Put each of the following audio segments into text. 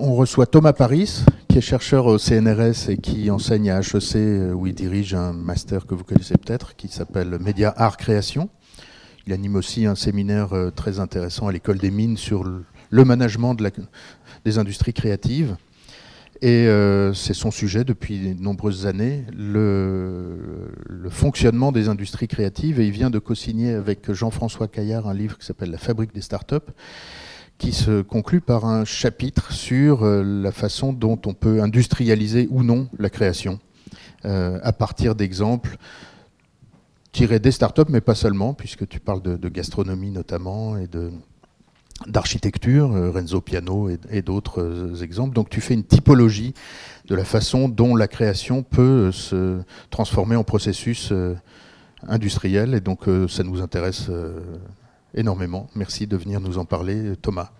on reçoit Thomas Paris, qui est chercheur au CNRS et qui enseigne à HEC, euh, où il dirige un master que vous connaissez peut-être, qui s'appelle Média Art Création. Il anime aussi un séminaire euh, très intéressant à l'école des mines sur le management des industries créatives. Et euh, c'est son sujet depuis de nombreuses années, le, fonctionnement des industries créatives. Et il vient de co-signer avec Jean-François Caillard un livre qui s'appelle La fabrique des startups, qui se conclut par un chapitre sur euh, la façon dont on peut industrialiser ou non la création, euh, à partir d'exemples tirés des startups, mais pas seulement, puisque tu parles de, gastronomie notamment et de d'architecture, euh, Renzo Piano et, d'autres exemples. Donc tu fais une typologie de la façon dont la création peut se transformer en processus industriel, et donc ça nous intéresse énormément. Merci de venir nous en parler, Thomas.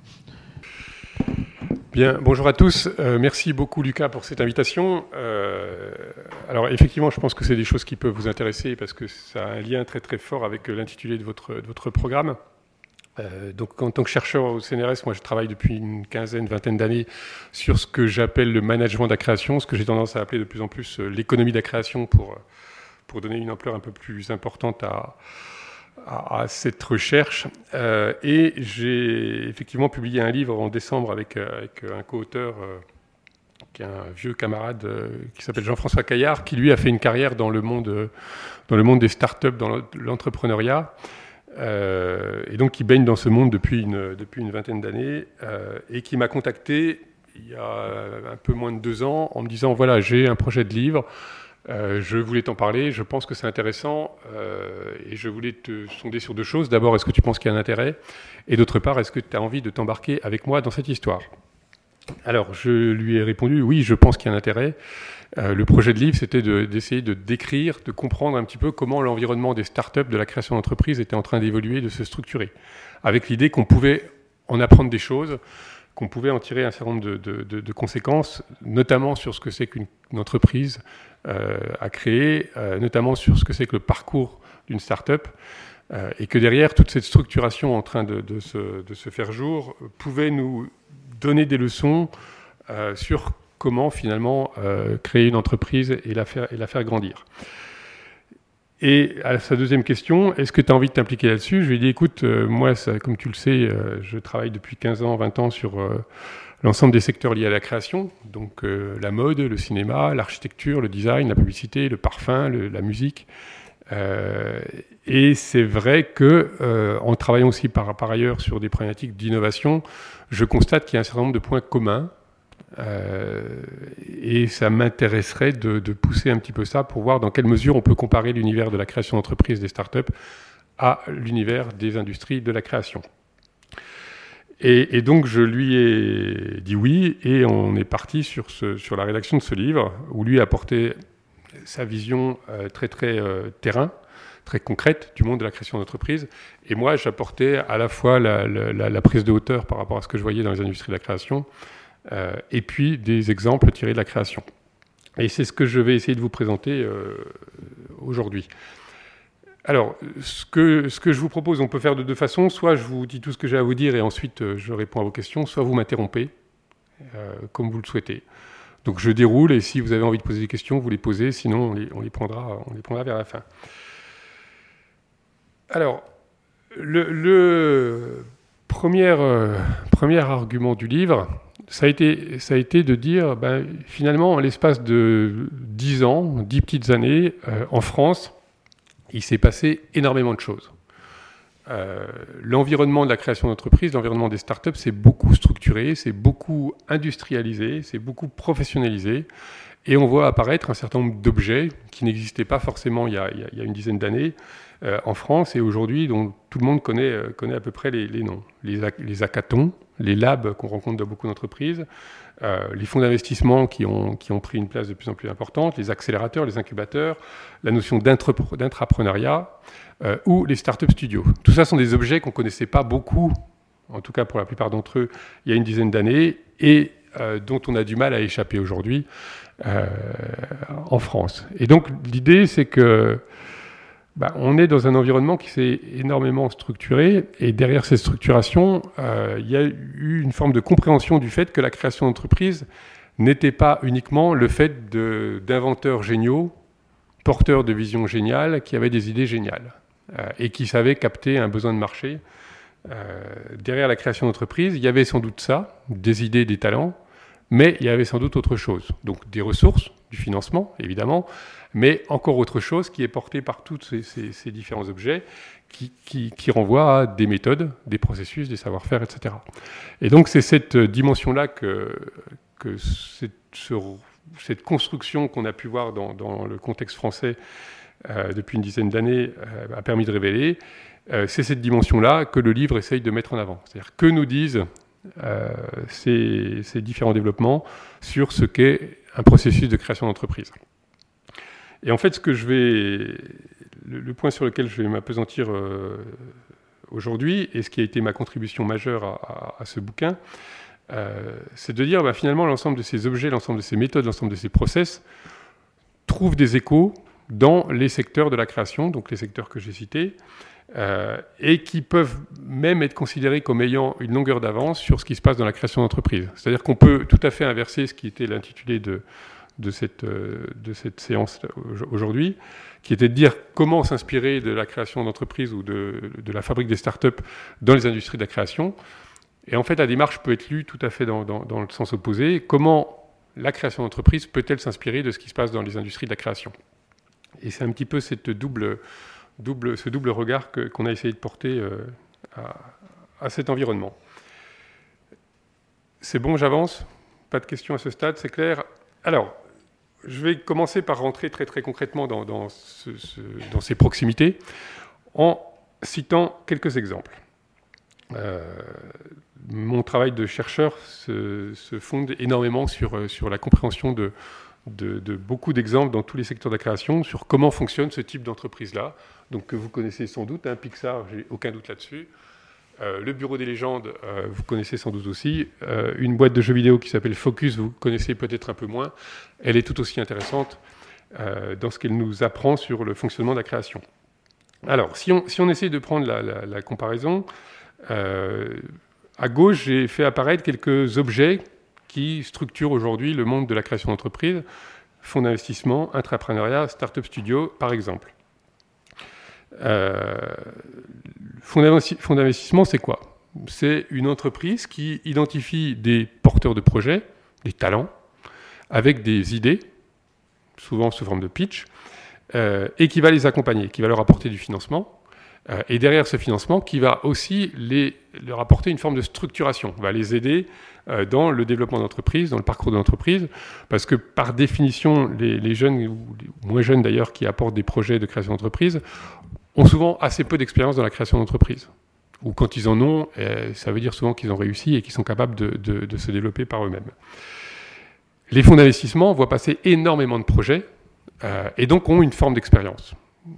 Bien, bonjour à tous. Euh, merci beaucoup Lucas pour cette invitation. Euh, alors effectivement, je pense que c'est des choses qui peuvent vous intéresser parce que ça a un lien très très fort avec l'intitulé de votre, votre programme. Euh, donc en tant que chercheur au CNRS, moi je travaille depuis une quinzaine, vingtaine d'années sur ce que j'appelle le management de la création, ce que j'ai tendance à appeler de plus en plus l'économie de la création pour, pour donner une ampleur un peu plus importante à, à, cette recherche. Euh, et j'ai effectivement publié un livre en décembre avec, euh, avec un co-auteur, euh, qui est un vieux camarade qui s'appelle Jean-François Caillard, qui lui a fait une carrière dans le monde, dans le monde des startups, dans l'entrepreneuriat. et donc qui baigne dans ce monde depuis une, depuis une vingtaine d'années et qui m'a contacté il y a un peu moins de deux ans en me disant voilà j'ai un projet de livre euh, je voulais t'en parler, je pense que c'est intéressant euh, et je voulais te sonder sur deux choses. D'abord, est-ce que tu penses qu'il y a un intérêt? Et d'autre part, est-ce que tu as envie de t'embarquer avec moi dans cette histoire? Alors, je lui ai répondu oui, je pense qu'il y a un intérêt. Euh, le projet de livre, c'était d'essayer de, décrire, de comprendre un petit peu comment l'environnement des startups, de la création d'entreprises était en train d'évoluer, de se structurer, avec l'idée qu'on pouvait en apprendre des choses qu'on pouvait en tirer un certain nombre de, conséquences, notamment sur ce que c'est qu'une entreprise euh, à créer, euh, notamment sur ce que c'est que le parcours d'une start-up, euh, et que derrière toute cette structuration en train de, se, faire jour pouvait nous donner des leçons sur comment finalement créer une entreprise et et la faire grandir. Et à sa deuxième question, est-ce que tu as envie de t'impliquer là-dessus? Je lui ai dit, écoute, euh, moi, comme tu le sais, euh, je travaille depuis 15 ans, 20 ans sur euh, l'ensemble des secteurs liés à la création, donc la mode, le cinéma, l'architecture, le design, la publicité, le parfum, la musique. et c'est vrai que, en travaillant aussi par, par ailleurs sur des problématiques d'innovation, je constate qu'il y a un certain nombre de points communs euh, et ça m'intéresserait de, pousser un petit peu ça pour voir dans quelle mesure on peut comparer l'univers de la création d'entreprise des startups à l'univers des industries de la création. Et, donc je lui ai dit oui, et on est parti sur, la rédaction de ce livre, où lui a apporté sa vision euh, très très euh, terrain, très concrète du monde de la création d'entreprise. Et moi, j'apportais à la fois la, la, prise de hauteur par rapport à ce que je voyais dans les industries de la création, et puis des exemples tirés de la création. Et c'est ce que je vais essayer de vous présenter euh, aujourd'hui. Alors, ce que, je vous propose, on peut faire de deux façons. Soit je vous dis tout ce que j'ai à vous dire et ensuite euh, je réponds à vos questions, soit vous m'interrompez, comme vous le souhaitez. Donc je déroule et si vous avez envie de poser des questions, vous les posez, sinon on les, prendra, vers la fin. Alors, le, premier argument du livre, ça a été, ça a été de dire, ben, finalement, en l'espace de 10 ans, 10 petites années, euh, en France, il s'est passé énormément de choses. Euh, l'environnement de la création d'entreprises, l'environnement des startups, c'est beaucoup structuré, c'est beaucoup industrialisé, c'est beaucoup professionnalisé. Et on voit apparaître un certain nombre d'objets qui n'existaient pas forcément il y a une dizaine d'années euh, en France et aujourd'hui dont tout le monde connaît, connaît à peu près les, noms. Les, les hackathons, les labs qu'on rencontre dans beaucoup d'entreprises, euh, les fonds d'investissement qui ont, qui ont pris une place de plus en plus importante, les accélérateurs, les incubateurs, la notion d'intrapreneuriat euh, ou les startup studios. Tout ça sont des objets qu'on ne connaissait pas beaucoup, en tout cas pour la plupart d'entre eux, il y a une dizaine d'années, et euh, dont on a du mal à échapper aujourd'hui en France. Et donc l'idée, c'est que bah, on est dans un environnement qui s'est énormément structuré et derrière ces structurations, euh, il y a eu une forme de compréhension du fait que la création d'entreprise n'était pas uniquement le fait d'inventeurs géniaux, porteurs de visions géniales, qui avaient des idées géniales euh, et qui savaient capter un besoin de marché. Euh, derrière la création d'entreprise, il y avait sans doute ça, des idées, des talents, mais il y avait sans doute autre chose. Donc des ressources, du financement, évidemment, mais encore autre chose qui est portée par tous ces, différents objets qui, qui, renvoient à des méthodes, des processus, des savoir-faire, etc. Et donc c'est cette dimension-là que, cette, construction qu'on a pu voir dans, le contexte français euh, depuis une dizaine d'années euh, a permis de révéler. Euh, c'est cette dimension-là que le livre essaye de mettre en avant. C'est-à-dire que nous disent ces, différents développements sur ce qu'est un processus de création d'entreprise. Et en fait, ce que je vais, le, point sur lequel je vais m'apesantir aujourd'hui, et ce qui a été ma contribution majeure à, à ce bouquin, euh, c'est de dire bah, finalement l'ensemble de ces objets, l'ensemble de ces méthodes, l'ensemble de ces process trouvent des échos dans les secteurs de la création, donc les secteurs que j'ai cités, euh, et qui peuvent même être considérés comme ayant une longueur d'avance sur ce qui se passe dans la création d'entreprise. C'est-à-dire qu'on peut tout à fait inverser ce qui était l'intitulé de, de, cette, euh, de cette séance aujourd'hui, qui était de dire comment s'inspirer de la création d'entreprise ou de, de, la fabrique des startups dans les industries de la création. Et en fait, la démarche peut être lue tout à fait dans, le sens opposé. Comment la création d'entreprise peut-elle s'inspirer de ce qui se passe dans les industries de la création? Et c'est un petit peu cette double, double, ce double regard qu'on a essayé de porter euh, à, cet environnement. C'est bon, j'avance? Pas de questions à ce stade, c'est clair? Alors, je vais commencer par rentrer très très concrètement dans, ces proximités en citant quelques exemples. Euh, mon travail de chercheur se, fonde énormément sur, euh, la compréhension de, beaucoup d'exemples dans tous les secteurs de la création sur comment fonctionne ce type d'entreprise-là. Donc que vous connaissez sans doute, hein, Pixar, j'ai aucun doute là-dessus. Euh, le Bureau des légendes, vous connaissez sans doute aussi. une boîte de jeux vidéo qui s'appelle Focus, vous connaissez peut-être un peu moins. Elle est tout aussi intéressante dans ce qu'elle nous apprend sur le fonctionnement de la création. Alors, si on, si de prendre la, comparaison, euh, à gauche, j'ai fait apparaître quelques objets qui structurent aujourd'hui le monde de la création d'entreprise, fonds d'investissement, intrapreneuriat, start-up studio, par exemple. Euh, fonds d'investissement, c'est quoi? C'est une entreprise qui identifie des porteurs de projets, des talents, avec des idées, souvent sous forme de pitch, euh, et qui va les accompagner, qui va leur apporter du financement, euh, et derrière ce financement, qui va aussi les, leur apporter une forme de structuration, va les aider dans le développement d'entreprise, dans le parcours de l'entreprise, parce que par définition, les, jeunes, ou moins jeunes d'ailleurs, qui apportent des projets de création d'entreprise, ont souvent assez peu d'expérience dans la création d'entreprise. Ou quand ils en ont, euh, ça veut dire souvent qu'ils ont réussi et qu'ils sont capables de, se développer par eux-mêmes. Les fonds d'investissement voient passer énormément de projets et donc ont une forme d'expérience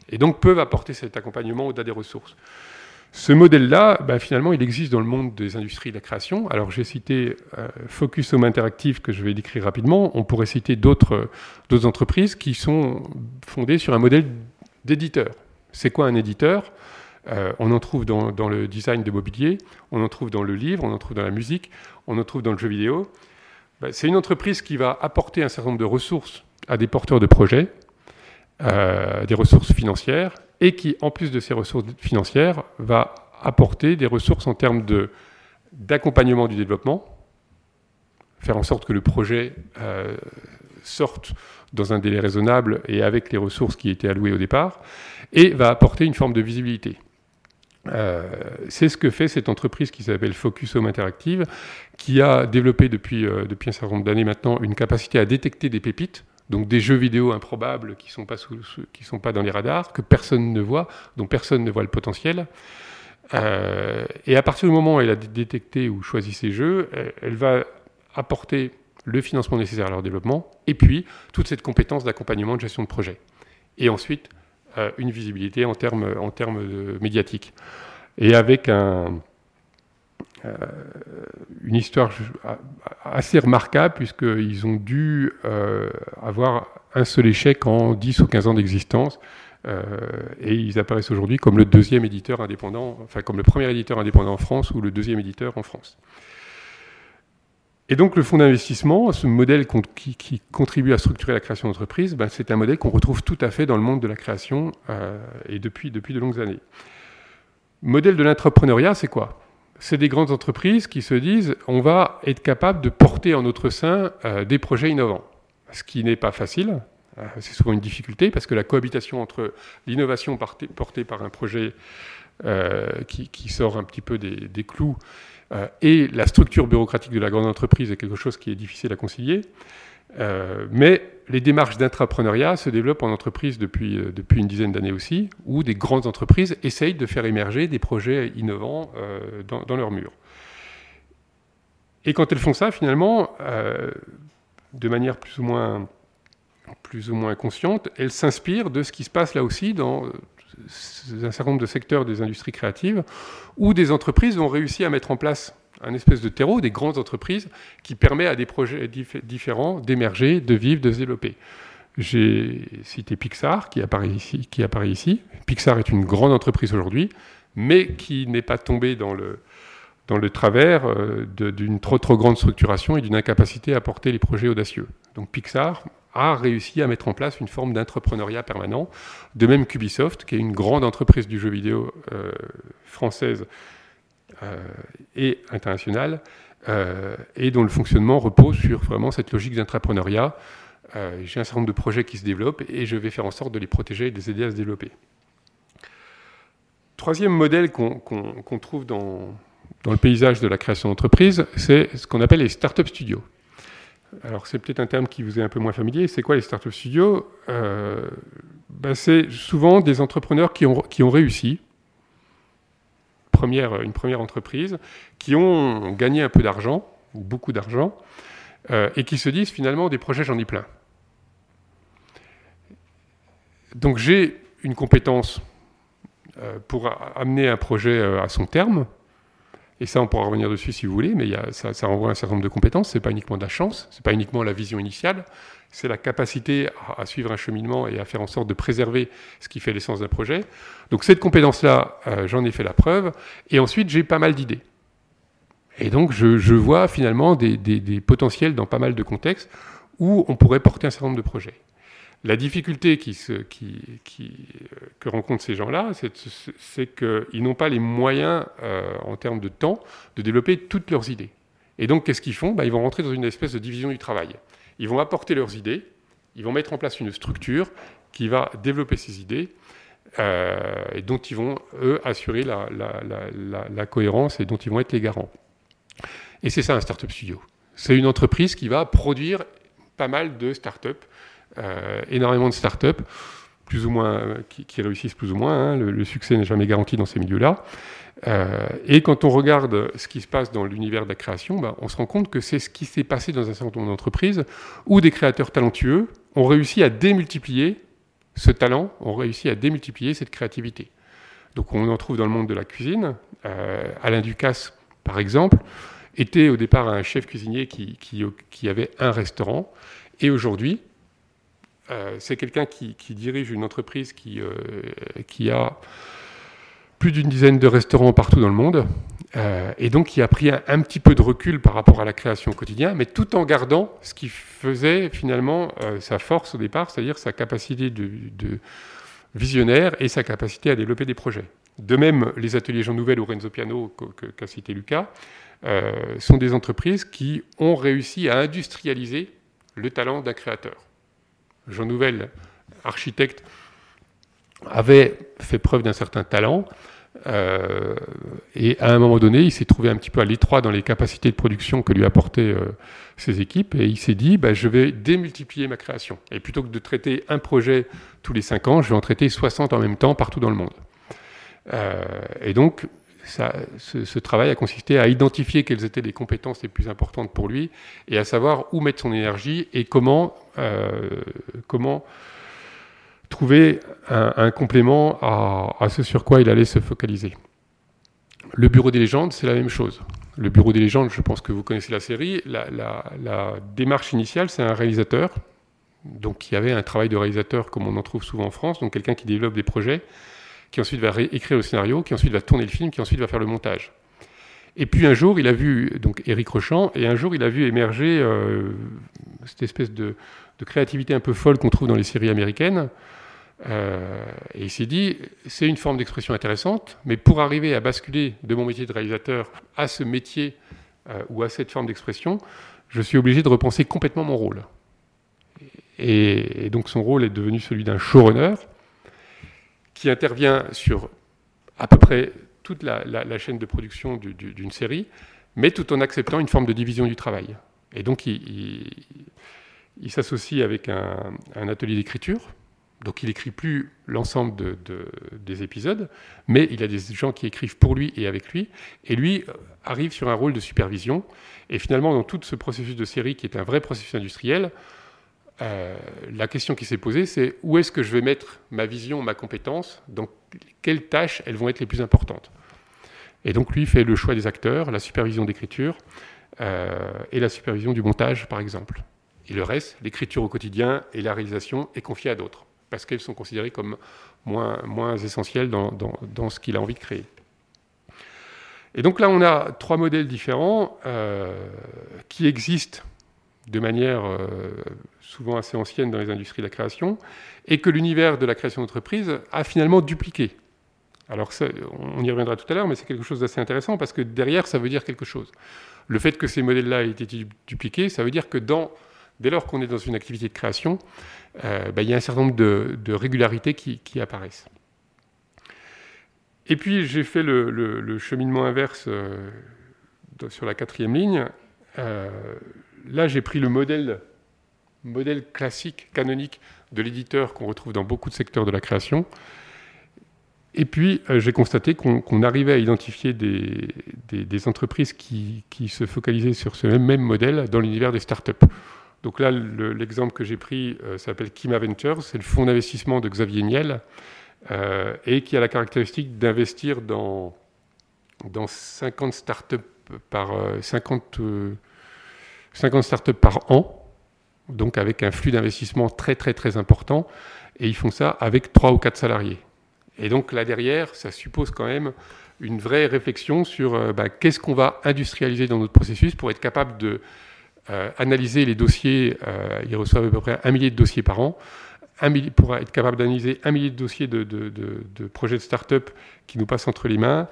et donc peuvent apporter cet accompagnement au-delà des ressources. Ce modèle-là, ben, finalement, il existe dans le monde des industries de la création. Alors j'ai cité euh, Focus Home Interactive que je vais décrire rapidement. On pourrait citer d'autres entreprises qui sont fondées sur un modèle d'éditeur. C'est quoi un éditeur? Euh, On en trouve dans, le design de mobilier, on en trouve dans le livre, on en trouve dans la musique, on en trouve dans le jeu vidéo. Ben, c'est une entreprise qui va apporter un certain nombre de ressources à des porteurs de projets, euh, des ressources financières et qui, en plus de ces ressources financières, va apporter des ressources en termes d'accompagnement du développement, faire en sorte que le projet euh, sorte dans un délai raisonnable et avec les ressources qui étaient allouées au départ, et va apporter une forme de visibilité. Euh, c'est ce que fait cette entreprise qui s'appelle Focus Home Interactive, qui a développé depuis, depuis un certain nombre d'années maintenant une capacité à détecter des pépites donc des jeux vidéo improbables qui ne sont, pas sont pas dans les radars, que personne ne voit, dont personne ne voit le potentiel. Euh, et à partir du moment où elle a détecté ou choisi ces jeux, elle, va apporter le financement nécessaire à leur développement, et puis toute cette compétence d'accompagnement de gestion de projet. Et ensuite, euh, une visibilité en termes, en médiatiques. Et avec euh, une histoire assez remarquable puisqu'ils ont dû euh, avoir un seul échec en 10 ou 15 ans d'existence. et ils apparaissent aujourd'hui comme le deuxième éditeur indépendant, comme le premier éditeur indépendant en France ou le deuxième éditeur en France. Et donc le fonds d'investissement, ce modèle qui, contribue à structurer la création d'entreprise, ben, c'est un modèle qu'on retrouve tout à fait dans le monde de la création euh, et depuis, depuis de longues années. Modèle de l'entrepreneuriat, c'est quoi? C'est des grandes entreprises qui se disent on va être capable de porter en notre sein euh, des projets innovants. Ce qui n'est pas facile, euh, c'est souvent une difficulté parce que la cohabitation entre l'innovation portée par un projet qui, sort un petit peu des, clous et la structure bureaucratique de la grande entreprise est quelque chose qui est difficile à concilier. Euh, mais les démarches d'intrapreneuriat se développent en entreprise depuis, euh, depuis une dizaine d'années aussi, où des grandes entreprises essayent de faire émerger des projets innovants dans, dans leur mur. Et quand elles font ça, finalement, de manière plus ou moins, plus ou moins consciente, elles s'inspirent de ce qui se passe là aussi dans un certain nombre de secteurs des industries créatives où des entreprises ont réussi à mettre en place un espèce de terreau, des grandes entreprises, qui permet à des projets différents d'émerger, de vivre, de se développer. J'ai cité Pixar, qui apparaît ici. Pixar est une grande entreprise aujourd'hui, mais qui n'est pas tombée dans le, dans le travers euh, d'une trop trop grande structuration et d'une incapacité à porter les projets audacieux. Donc Pixar a réussi à mettre en place une forme d'entrepreneuriat permanent. De même qu'Ubisoft, qui est une grande entreprise du jeu vidéo euh, française euh, et internationale, euh, et dont le fonctionnement repose sur vraiment cette logique d'entrepreneuriat. J'ai un certain nombre de projets qui se développent et je vais faire en sorte de les protéger et de les aider à se développer. Troisième modèle qu'on trouve dans, le paysage de la création d'entreprise, c'est ce qu'on appelle les start-up studios alors c'est peut-être un terme qui vous est un peu moins familier. C'est quoi les startup studios? Euh, ben, C'est souvent des entrepreneurs qui ont, qui ont réussi, première, une première entreprise, qui ont gagné un peu d'argent, ou beaucoup d'argent, euh, et qui se disent finalement des projets j'en ai plein. Donc j'ai une compétence euh, pour amener un projet à son terme, et ça, on pourra revenir dessus si vous voulez, mais ça, renvoie à un certain nombre de compétences. Ce n'est pas uniquement de la chance, ce n'est pas uniquement la vision initiale, c'est la capacité à, suivre un cheminement et à faire en sorte de préserver ce qui fait l'essence d'un projet. Donc cette compétence-là, euh, j'en ai fait la preuve. Et ensuite, j'ai pas mal d'idées. Et donc, je, vois finalement des, potentiels dans pas mal de contextes où on pourrait porter un certain nombre de projets. La difficulté euh, que rencontrent ces gens-là, c'est qu'ils n'ont pas les moyens, euh, en termes de temps, de développer toutes leurs idées. Et donc, qu'est-ce qu'ils font? Bah, Ils vont rentrer dans une espèce de division du travail. Ils vont apporter leurs idées, ils vont mettre en place une structure qui va développer ces idées, euh, et dont ils vont, eux, assurer la, la, cohérence et dont ils vont être les garants. Et c'est ça un startup studio. C'est une entreprise qui va produire pas mal de startups énormément de startups, plus ou moins, euh, qui, réussissent plus ou moins. Hein. Le, succès n'est jamais garanti dans ces milieux-là. Euh, et quand on regarde ce qui se passe dans l'univers de la création, bah, on se rend compte que c'est ce qui s'est passé dans un certain nombre d'entreprises où des créateurs talentueux ont réussi à démultiplier ce talent, ont réussi à démultiplier cette créativité. Donc on en trouve dans le monde de la cuisine. Alain Ducasse, par exemple, était au départ un chef cuisinier qui avait un restaurant. Et aujourd'hui, euh, c'est quelqu'un qui, dirige une entreprise qui, euh, qui a plus d'une dizaine de restaurants partout dans le monde, euh, et donc qui a pris un, petit peu de recul par rapport à la création au quotidien, mais tout en gardant ce qui faisait finalement sa force au départ, c'est-à-dire sa capacité de, visionnaire et sa capacité à développer des projets. De même, les ateliers Jean Nouvel ou Renzo Piano, qu'a cité Lucas, sont des entreprises qui ont réussi à industrialiser le talent d'un créateur. Jean Nouvel, architecte, avait fait preuve d'un certain talent. Euh, et à un moment donné, il s'est trouvé un petit peu à l'étroit dans les capacités de production que lui apportaient euh, ses équipes, et il s'est dit, bah, je vais démultiplier ma création. Et plutôt que de traiter un projet tous les cinq ans, je vais en traiter 60 en même temps partout dans le monde. Euh, et donc, ce, travail a consisté à identifier quelles étaient les compétences les plus importantes pour lui et à savoir où mettre son énergie et comment, euh, trouver un, complément à, ce sur quoi il allait se focaliser. Le Bureau des légendes, c'est la même chose. Le Bureau des légendes, je pense que vous connaissez la série. La, la démarche initiale, c'est un réalisateur Donc il y avait un travail de réalisateur comme on en trouve souvent en France, donc quelqu'un qui développe des projets, qui ensuite va écrire le scénario, qui ensuite va tourner le film, qui ensuite va faire le montage. Et puis un jour, il a vu donc Éric Rochant, et un jour, il a vu émerger euh, cette espèce de, créativité un peu folle qu'on trouve dans les séries américaines. Euh, et il s'est dit, c'est une forme d'expression intéressante, mais pour arriver à basculer de mon métier de réalisateur à ce métier euh, ou à cette forme d'expression, je suis obligé de repenser complètement mon rôle. Et, donc son rôle est devenu celui d'un showrunner qui intervient sur à peu près toute la, chaîne de production d'une série, mais tout en acceptant une forme de division du travail. Et donc il, s'associe avec un, atelier d'écriture. Donc il écrit plus l'ensemble des épisodes, mais il a des gens qui écrivent pour lui et avec lui, et lui euh, arrive sur un rôle de supervision. Et finalement, dans tout ce processus de série qui est un vrai processus industriel, euh, la question qui s'est posée, c'est où est-ce que je vais mettre ma vision, ma compétence, dans quelles tâches elles vont être les plus importantes? Et donc lui fait le choix des acteurs, la supervision d'écriture euh, et la supervision du montage, par exemple. Et le reste, l'écriture au quotidien et la réalisation, est confiée à d'autres, parce qu'elles sont considérées comme moins, moins essentielles dans, ce qu'il a envie de créer. Et donc là, on a trois modèles différents euh, qui existent de manière euh, souvent assez ancienne dans les industries de la création, et que l'univers de la création d'entreprise a finalement dupliqué. Alors on y reviendra tout à l'heure, mais c'est quelque chose d'assez intéressant parce que derrière, ça veut dire quelque chose. Le fait que ces modèles-là aient été dupliqués, ça veut dire que dans, dès lors qu'on est dans une activité de création, euh, bah, il y a un certain nombre de, régularités qui, apparaissent. Et puis j'ai fait le, cheminement inverse euh, sur la quatrième ligne là, j'ai pris le modèle, classique, canonique de l'éditeur qu'on retrouve dans beaucoup de secteurs de la création. Et puis, euh, j'ai constaté qu'on arrivait à identifier des, entreprises qui, qui, se focalisaient sur ce même, modèle dans l'univers des startups. Donc là, l'exemple que j'ai pris euh, s'appelle Kima Ventures, c'est le fonds d'investissement de Xavier Niel, euh, et qui a la caractéristique d'investir dans, dans 50 startups par 50 50 startups par an, donc avec un flux d'investissement très très très important, et ils font ça avec 3 ou 4 salariés. Et donc là derrière, ça suppose quand même une vraie réflexion sur euh, bah, qu'est-ce qu'on va industrialiser dans notre processus pour être capable de euh, analyser les dossiers, euh, ils reçoivent à peu près un millier de dossiers par an, pour être capable d'analyser un millier de dossiers de, de, projets de start-up qui nous passent entre les mains,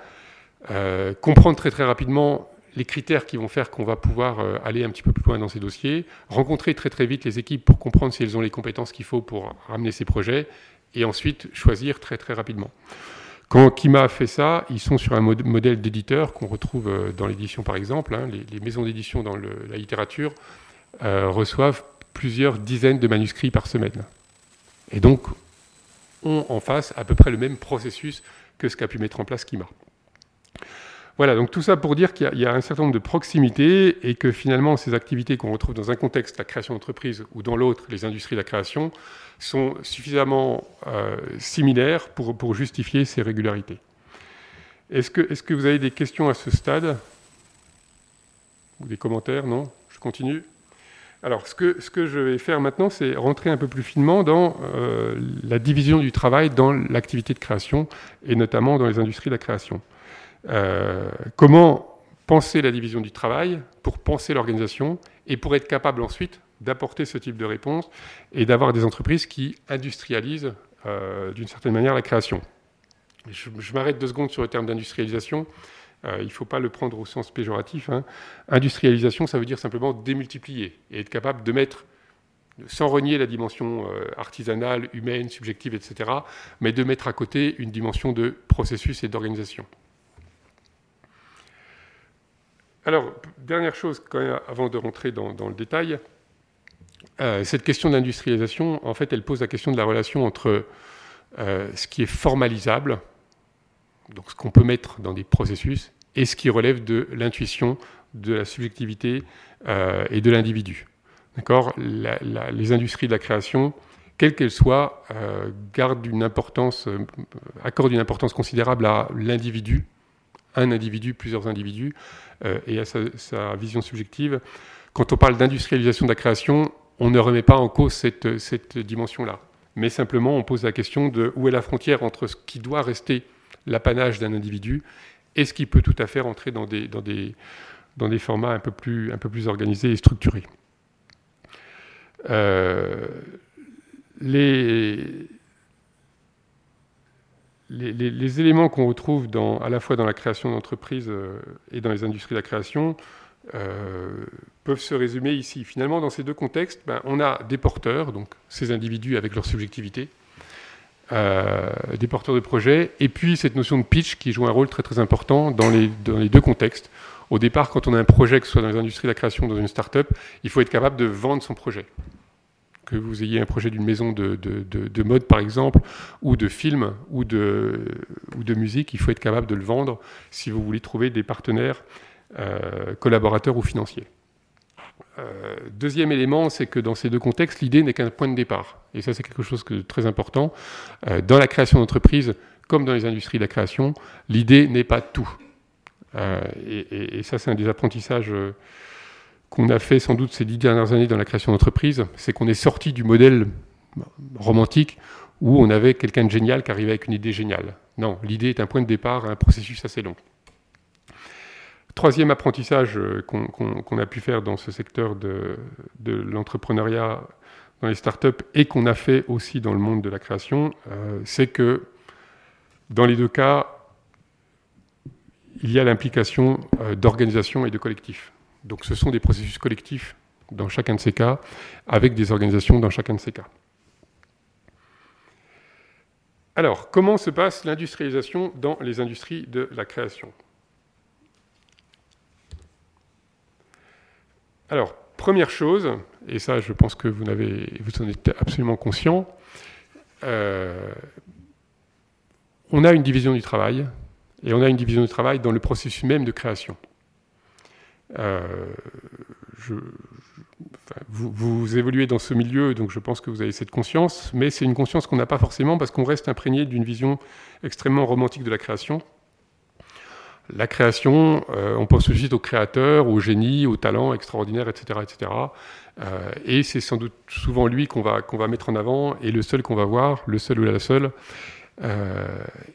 comprendre très très rapidement les critères qui vont faire qu'on va pouvoir euh, aller un petit peu plus loin dans ces dossiers, rencontrer très très vite les équipes pour comprendre si elles ont les compétences qu'il faut pour ramener ces projets, et ensuite choisir très très rapidement. Quand Kima a fait ça, ils sont sur un modèle d'éditeur qu'on retrouve euh, dans l'édition par exemple. Hein. les, maisons d'édition dans la littérature euh, reçoivent plusieurs dizaines de manuscrits par semaine. Et donc, ont en face à peu près le même processus que ce qu'a pu mettre en place Kima. Voilà, donc tout ça pour dire qu'il y, a un certain nombre de proximités et que finalement ces activités qu'on retrouve dans un contexte, la création d'entreprise, ou dans l'autre, les industries de la création, sont suffisamment euh, similaires pour, justifier ces régularités. Est-ce que, vous avez des questions à ce stade? Ou des commentaires? Non? Je continue alors, ce que, ce que, je vais faire maintenant, c'est rentrer un peu plus finement dans euh, la division du travail dans l'activité de création, et notamment dans les industries de la création. Euh, comment penser la division du travail pour penser l'organisation et pour être capable ensuite d'apporter ce type de réponse et d'avoir des entreprises qui industrialisent euh, d'une certaine manière la création. Je, m'arrête deux secondes sur le terme d'industrialisation. Euh, il ne faut pas le prendre au sens péjoratif. Hein. Industrialisation, ça veut dire simplement démultiplier et être capable de mettre, sans renier la dimension artisanale, humaine, subjective, etc., mais de mettre à côté une dimension de processus et d'organisation. Alors, dernière chose, avant de rentrer dans, le détail, euh, cette question d'industrialisation, en fait, elle pose la question de la relation entre euh, ce qui est formalisable, donc ce qu'on peut mettre dans des processus, et ce qui relève de l'intuition, de la subjectivité euh, et de l'individu. D'accord? Les industries de la création, quelles qu'elles soient, accordent une importance considérable à l'individu, un individu, plusieurs individus, et à sa, vision subjective. Quand on parle d'industrialisation de la création, on ne remet pas en cause cette, cette dimension-là. Mais simplement, on pose la question de où est la frontière entre ce qui doit rester l'apanage d'un individu et ce qui peut tout à fait rentrer dans des, dans des, dans des formats un peu, plus, un peu plus organisés et structurés. Euh, les, les, éléments qu'on retrouve à la fois dans la création d'entreprises euh, et dans les industries de la création euh, peuvent se résumer ici. Finalement, dans ces deux contextes, ben, on a des porteurs, donc ces individus avec leur subjectivité, euh, des porteurs de projets, et puis cette notion de pitch qui joue un rôle très très important dans les, dans les deux contextes. Au départ, quand on a un projet, que ce soit dans les industries de la création ou dans une start-up, il faut être capable de vendre son projet que vous ayez un projet d'une maison de, de, mode, par exemple, ou de film, ou de, ou de musique, il faut être capable de le vendre si vous voulez trouver des partenaires euh, collaborateurs ou financiers. Euh, deuxième élément, c'est que dans ces deux contextes, l'idée n'est qu'un point de départ. Et ça, c'est quelque chose de très important. Euh, dans la création d'entreprise, comme dans les industries de la création, l'idée n'est pas tout. Et, ça, c'est un des apprentissages qu'on a fait sans doute ces dix dernières années dans la création d'entreprise, c'est qu'on est sorti du modèle romantique où on avait quelqu'un de génial qui arrivait avec une idée géniale. Non, l'idée est un point de départ, un processus assez long. Troisième apprentissage euh, qu'on a pu faire dans ce secteur de, l'entrepreneuriat dans les startups et qu'on a fait aussi dans le monde de la création, euh, c'est que dans les deux cas, il y a l'implication euh, d'organisation et de collectif. Donc ce sont des processus collectifs dans chacun de ces cas, avec des organisations dans chacun de ces cas. Alors, comment se passe l'industrialisation dans les industries de la création? Alors, première chose, et ça je pense que vous, vous en êtes absolument conscient, euh, on a une division du travail, et on a une division du travail dans le processus même de création. Euh, vous, évoluez dans ce milieu, donc je pense que vous avez cette conscience, mais c'est une conscience qu'on n'a pas forcément parce qu'on reste imprégné d'une vision extrêmement romantique de la création. La création, euh, on pense tout de au créateur, au génie, au talent extraordinaire, etc. etc. Euh, et c'est sans doute souvent lui qu'on va, qu'on va mettre en avant et le seul qu'on va voir, le seul ou la seule.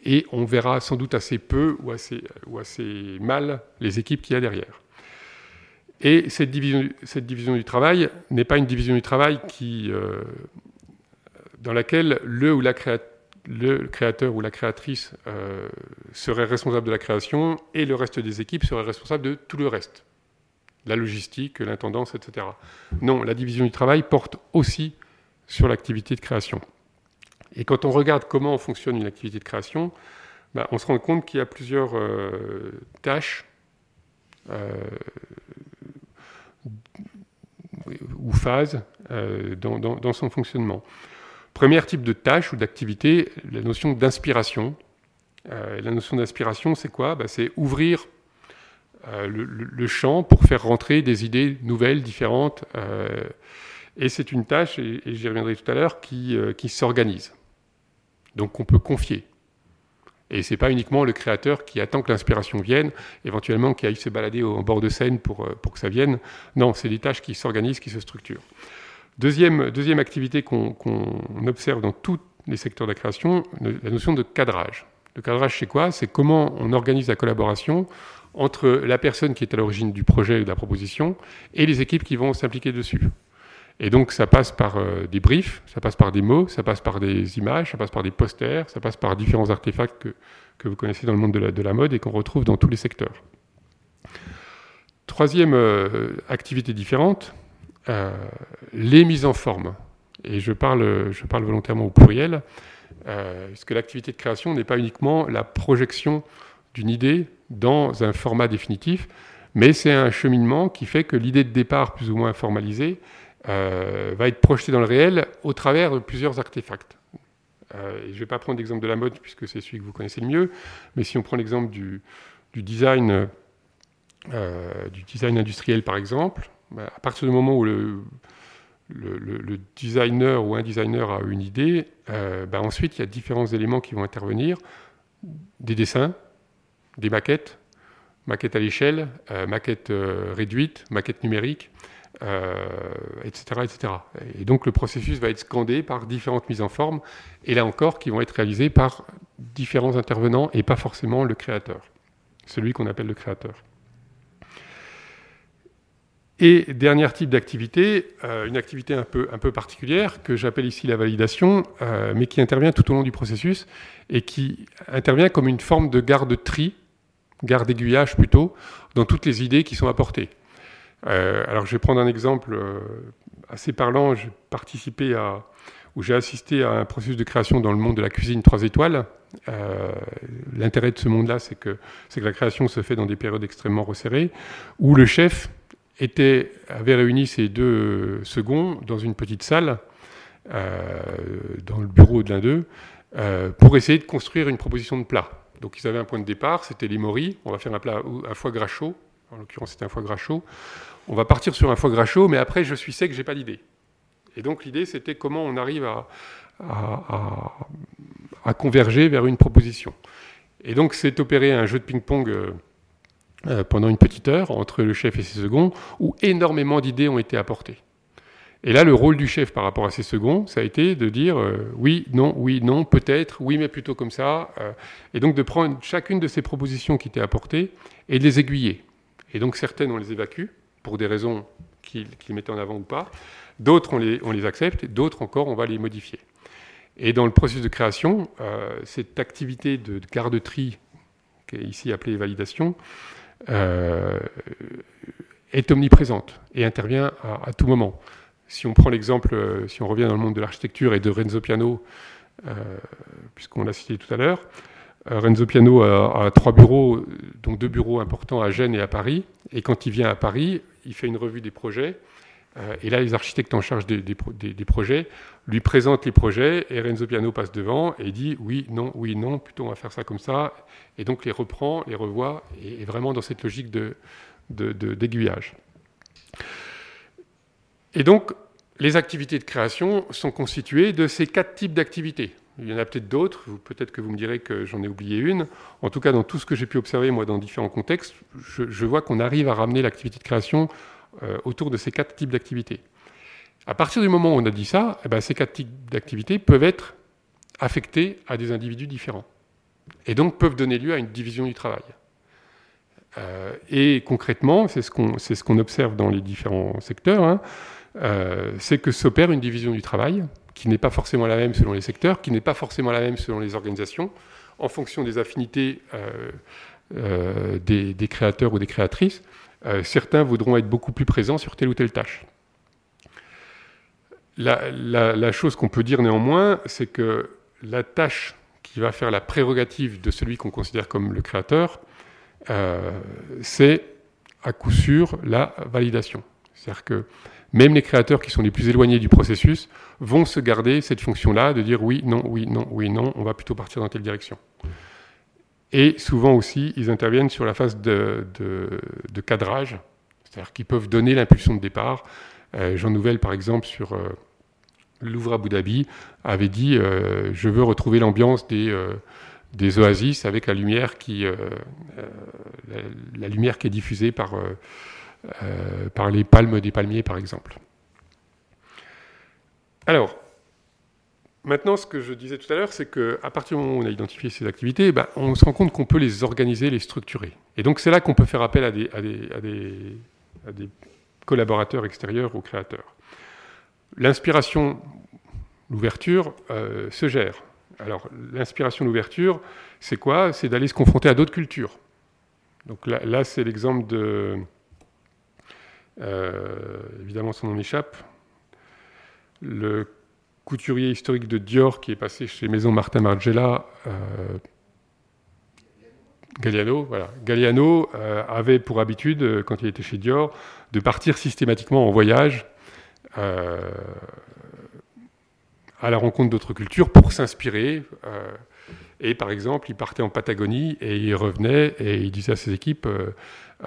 et on verra sans doute assez peu ou assez, ou assez mal les équipes qu'il y a derrière. Et cette division, du travail n'est pas une division du travail qui, euh, dans laquelle le, ou la créateur ou la créatrice euh, serait responsable de la création et le reste des équipes serait responsable de tout le reste. La logistique, l'intendance, etc. Non, la division du travail porte aussi sur l'activité de création. Et quand on regarde comment fonctionne une activité de création, ben, on se rend compte qu'il y a plusieurs euh, tâches ou phase euh, dans, son fonctionnement. Premier type de tâche ou d'activité, la notion d'inspiration. Euh, la notion d'inspiration, c'est quoi? Bah, C'est ouvrir euh, le, champ pour faire rentrer des idées nouvelles, différentes. et c'est une tâche, et, j'y reviendrai tout à l'heure, qui, qui s'organise. Donc on peut confier. Et ce n'est pas uniquement le créateur qui attend que l'inspiration vienne, éventuellement qui aille se balader au, bord de scène pour, euh, pour que ça vienne. Non, c'est des tâches qui s'organisent, qui se structurent. Deuxième, deuxième activité qu'on observe dans tous les secteurs de la création, la notion de cadrage. Le cadrage, c'est quoi? C'est comment on organise la collaboration entre la personne qui est à l'origine du projet ou de la proposition et les équipes qui vont s'impliquer dessus. Et donc ça passe par euh, des briefs, ça passe par des mots, ça passe par des images, ça passe par des posters, ça passe par différents artefacts que, que vous connaissez dans le monde de la, de la mode et qu'on retrouve dans tous les secteurs. Troisième euh, activité différente, euh, les mises en forme. Et je parle, je parle volontairement au pluriel, puisque l'activité de création n'est pas uniquement la projection d'une idée dans un format définitif, mais c'est un cheminement qui fait que l'idée de départ plus ou moins formalisée euh, va être projeté dans le réel au travers de plusieurs artefacts. Euh, je ne vais pas prendre l'exemple de la mode puisque c'est celui que vous connaissez le mieux, mais si on prend l'exemple du, design, euh, design industriel par exemple, bah, à partir du moment où le, le, designer ou un designer a une idée, bah, ensuite il y a différents éléments qui vont intervenir, des dessins, des maquettes, maquettes à l'échelle, maquettes réduites, maquettes numériques, etc., etc. Et donc le processus va être scandé par différentes mises en forme, et là encore, qui vont être réalisées par différents intervenants et pas forcément le créateur, celui qu'on appelle le créateur. Et dernier type d'activité, euh, une activité un peu, un peu particulière que j'appelle ici la validation, euh, mais qui intervient tout au long du processus et qui intervient comme une forme de garde-tri, garde-aiguillage plutôt, dans toutes les idées qui sont apportées. Euh, alors je vais prendre un exemple assez parlant. J'ai participé à, ou j'ai assisté à un processus de création dans le monde de la cuisine 3 étoiles. L'intérêt de ce monde-là, c'est que, que la création se fait dans des périodes extrêmement resserrées, où le chef était, avait réuni ces deux seconds dans une petite salle, euh, dans le bureau de l'un d'eux, euh, pour essayer de construire une proposition de plat. Donc ils avaient un point de départ, c'était les moris. On va faire un plat à foie gras chaud. En l'occurrence, c'était un foie gras chaud. On va partir sur un foie gras chaud, mais après, je suis sec, j'ai pas d'idée. Et donc l'idée, c'était comment on arrive à, converger vers une proposition. Et donc c'est opéré un jeu de ping-pong. Euh, euh, pendant une petite heure entre le chef et ses seconds, où énormément d'idées ont été apportées. Et là, le rôle du chef par rapport à ses seconds, ça a été de dire euh, oui, non, oui, non, peut-être, oui, mais plutôt comme ça. Et donc de prendre chacune de ces propositions qui étaient apportées et de les aiguiller. Et donc certaines, on les évacue pour des raisons qu'ils mettaient en avant ou pas. D'autres, on les, on les accepte. D'autres encore, on va les modifier. Et dans le processus de création, cette activité de garde-tri, qui est ici appelée validation, euh, est omniprésente et intervient à, tout moment. Si on prend l'exemple, euh, si on revient dans le monde de l'architecture et de Renzo Piano, euh, puisqu'on l'a cité tout à l'heure, Renzo Piano a, trois bureaux, donc deux bureaux importants à Gênes et à Paris. Et quand il vient à Paris, il fait une revue des projets. et là, les architectes en charge des, projets lui présentent les projets et Renzo Piano passe devant et dit oui, non, oui, non, plutôt on va faire ça comme ça et donc les reprend, les revoit, et vraiment dans cette logique d'aiguillage. et donc, les activités de création sont constituées de ces quatre types d'activités. Il y en a peut-être d'autres, peut-être que vous me direz que j'en ai oublié une. En tout cas, dans tout ce que j'ai pu observer, moi, dans différents contextes, je, vois qu'on arrive à ramener l'activité de création euh, autour de ces quatre types d'activités. À partir du moment où on a dit ça, eh ben, ces quatre types d'activités peuvent être affectés à des individus différents et donc peuvent donner lieu à une division du travail. Euh, et concrètement, c'est ce qu'on ce observe dans les différents secteurs, hein, euh, c'est que s'opère une division du travail qui n'est pas forcément la même selon les secteurs, qui n'est pas forcément la même selon les organisations, en fonction des affinités euh, des, des, créateurs ou des créatrices. certains voudront être beaucoup plus présents sur telle ou telle tâche. La, la, chose qu'on peut dire néanmoins, c'est que la tâche qui va faire la prérogative de celui qu'on considère comme le créateur, euh, c'est à coup sûr la validation. C'est-à-dire que même les créateurs qui sont les plus éloignés du processus vont se garder cette fonction-là de dire oui, non, oui, non, oui, non, on va plutôt partir dans telle direction. Et souvent aussi, ils interviennent sur la phase de, cadrage, c'est-à-dire qu'ils peuvent donner l'impulsion de départ. Euh, Jean Nouvel, par exemple, sur euh, Louvre Abu Dhabi avait dit euh, je veux retrouver l'ambiance des, oasis avec la lumière qui la, lumière qui est diffusée par par les palmes des palmiers par exemple. Alors maintenant ce que je disais tout à l'heure c'est qu'à partir du moment où on a identifié ces activités, ben, on se rend compte qu'on peut les organiser, les structurer. Et donc c'est là qu'on peut faire appel à des collaborateurs extérieurs ou créateurs. L'inspiration, l'ouverture euh, se gère. Alors, l'inspiration, l'ouverture, c'est quoi? C'est d'aller se confronter à d'autres cultures. Donc là, c'est l'exemple de. Euh, évidemment, son nom m'échappe. Le couturier historique de Dior qui est passé chez Maison Martin Margiela. Euh, Galliano, voilà. Galliano avait pour habitude, quand il était chez Dior, de partir systématiquement en voyage euh, à la rencontre d'autres cultures pour s'inspirer. Euh, et par exemple, il partait en Patagonie et il revenait et il disait à ses équipes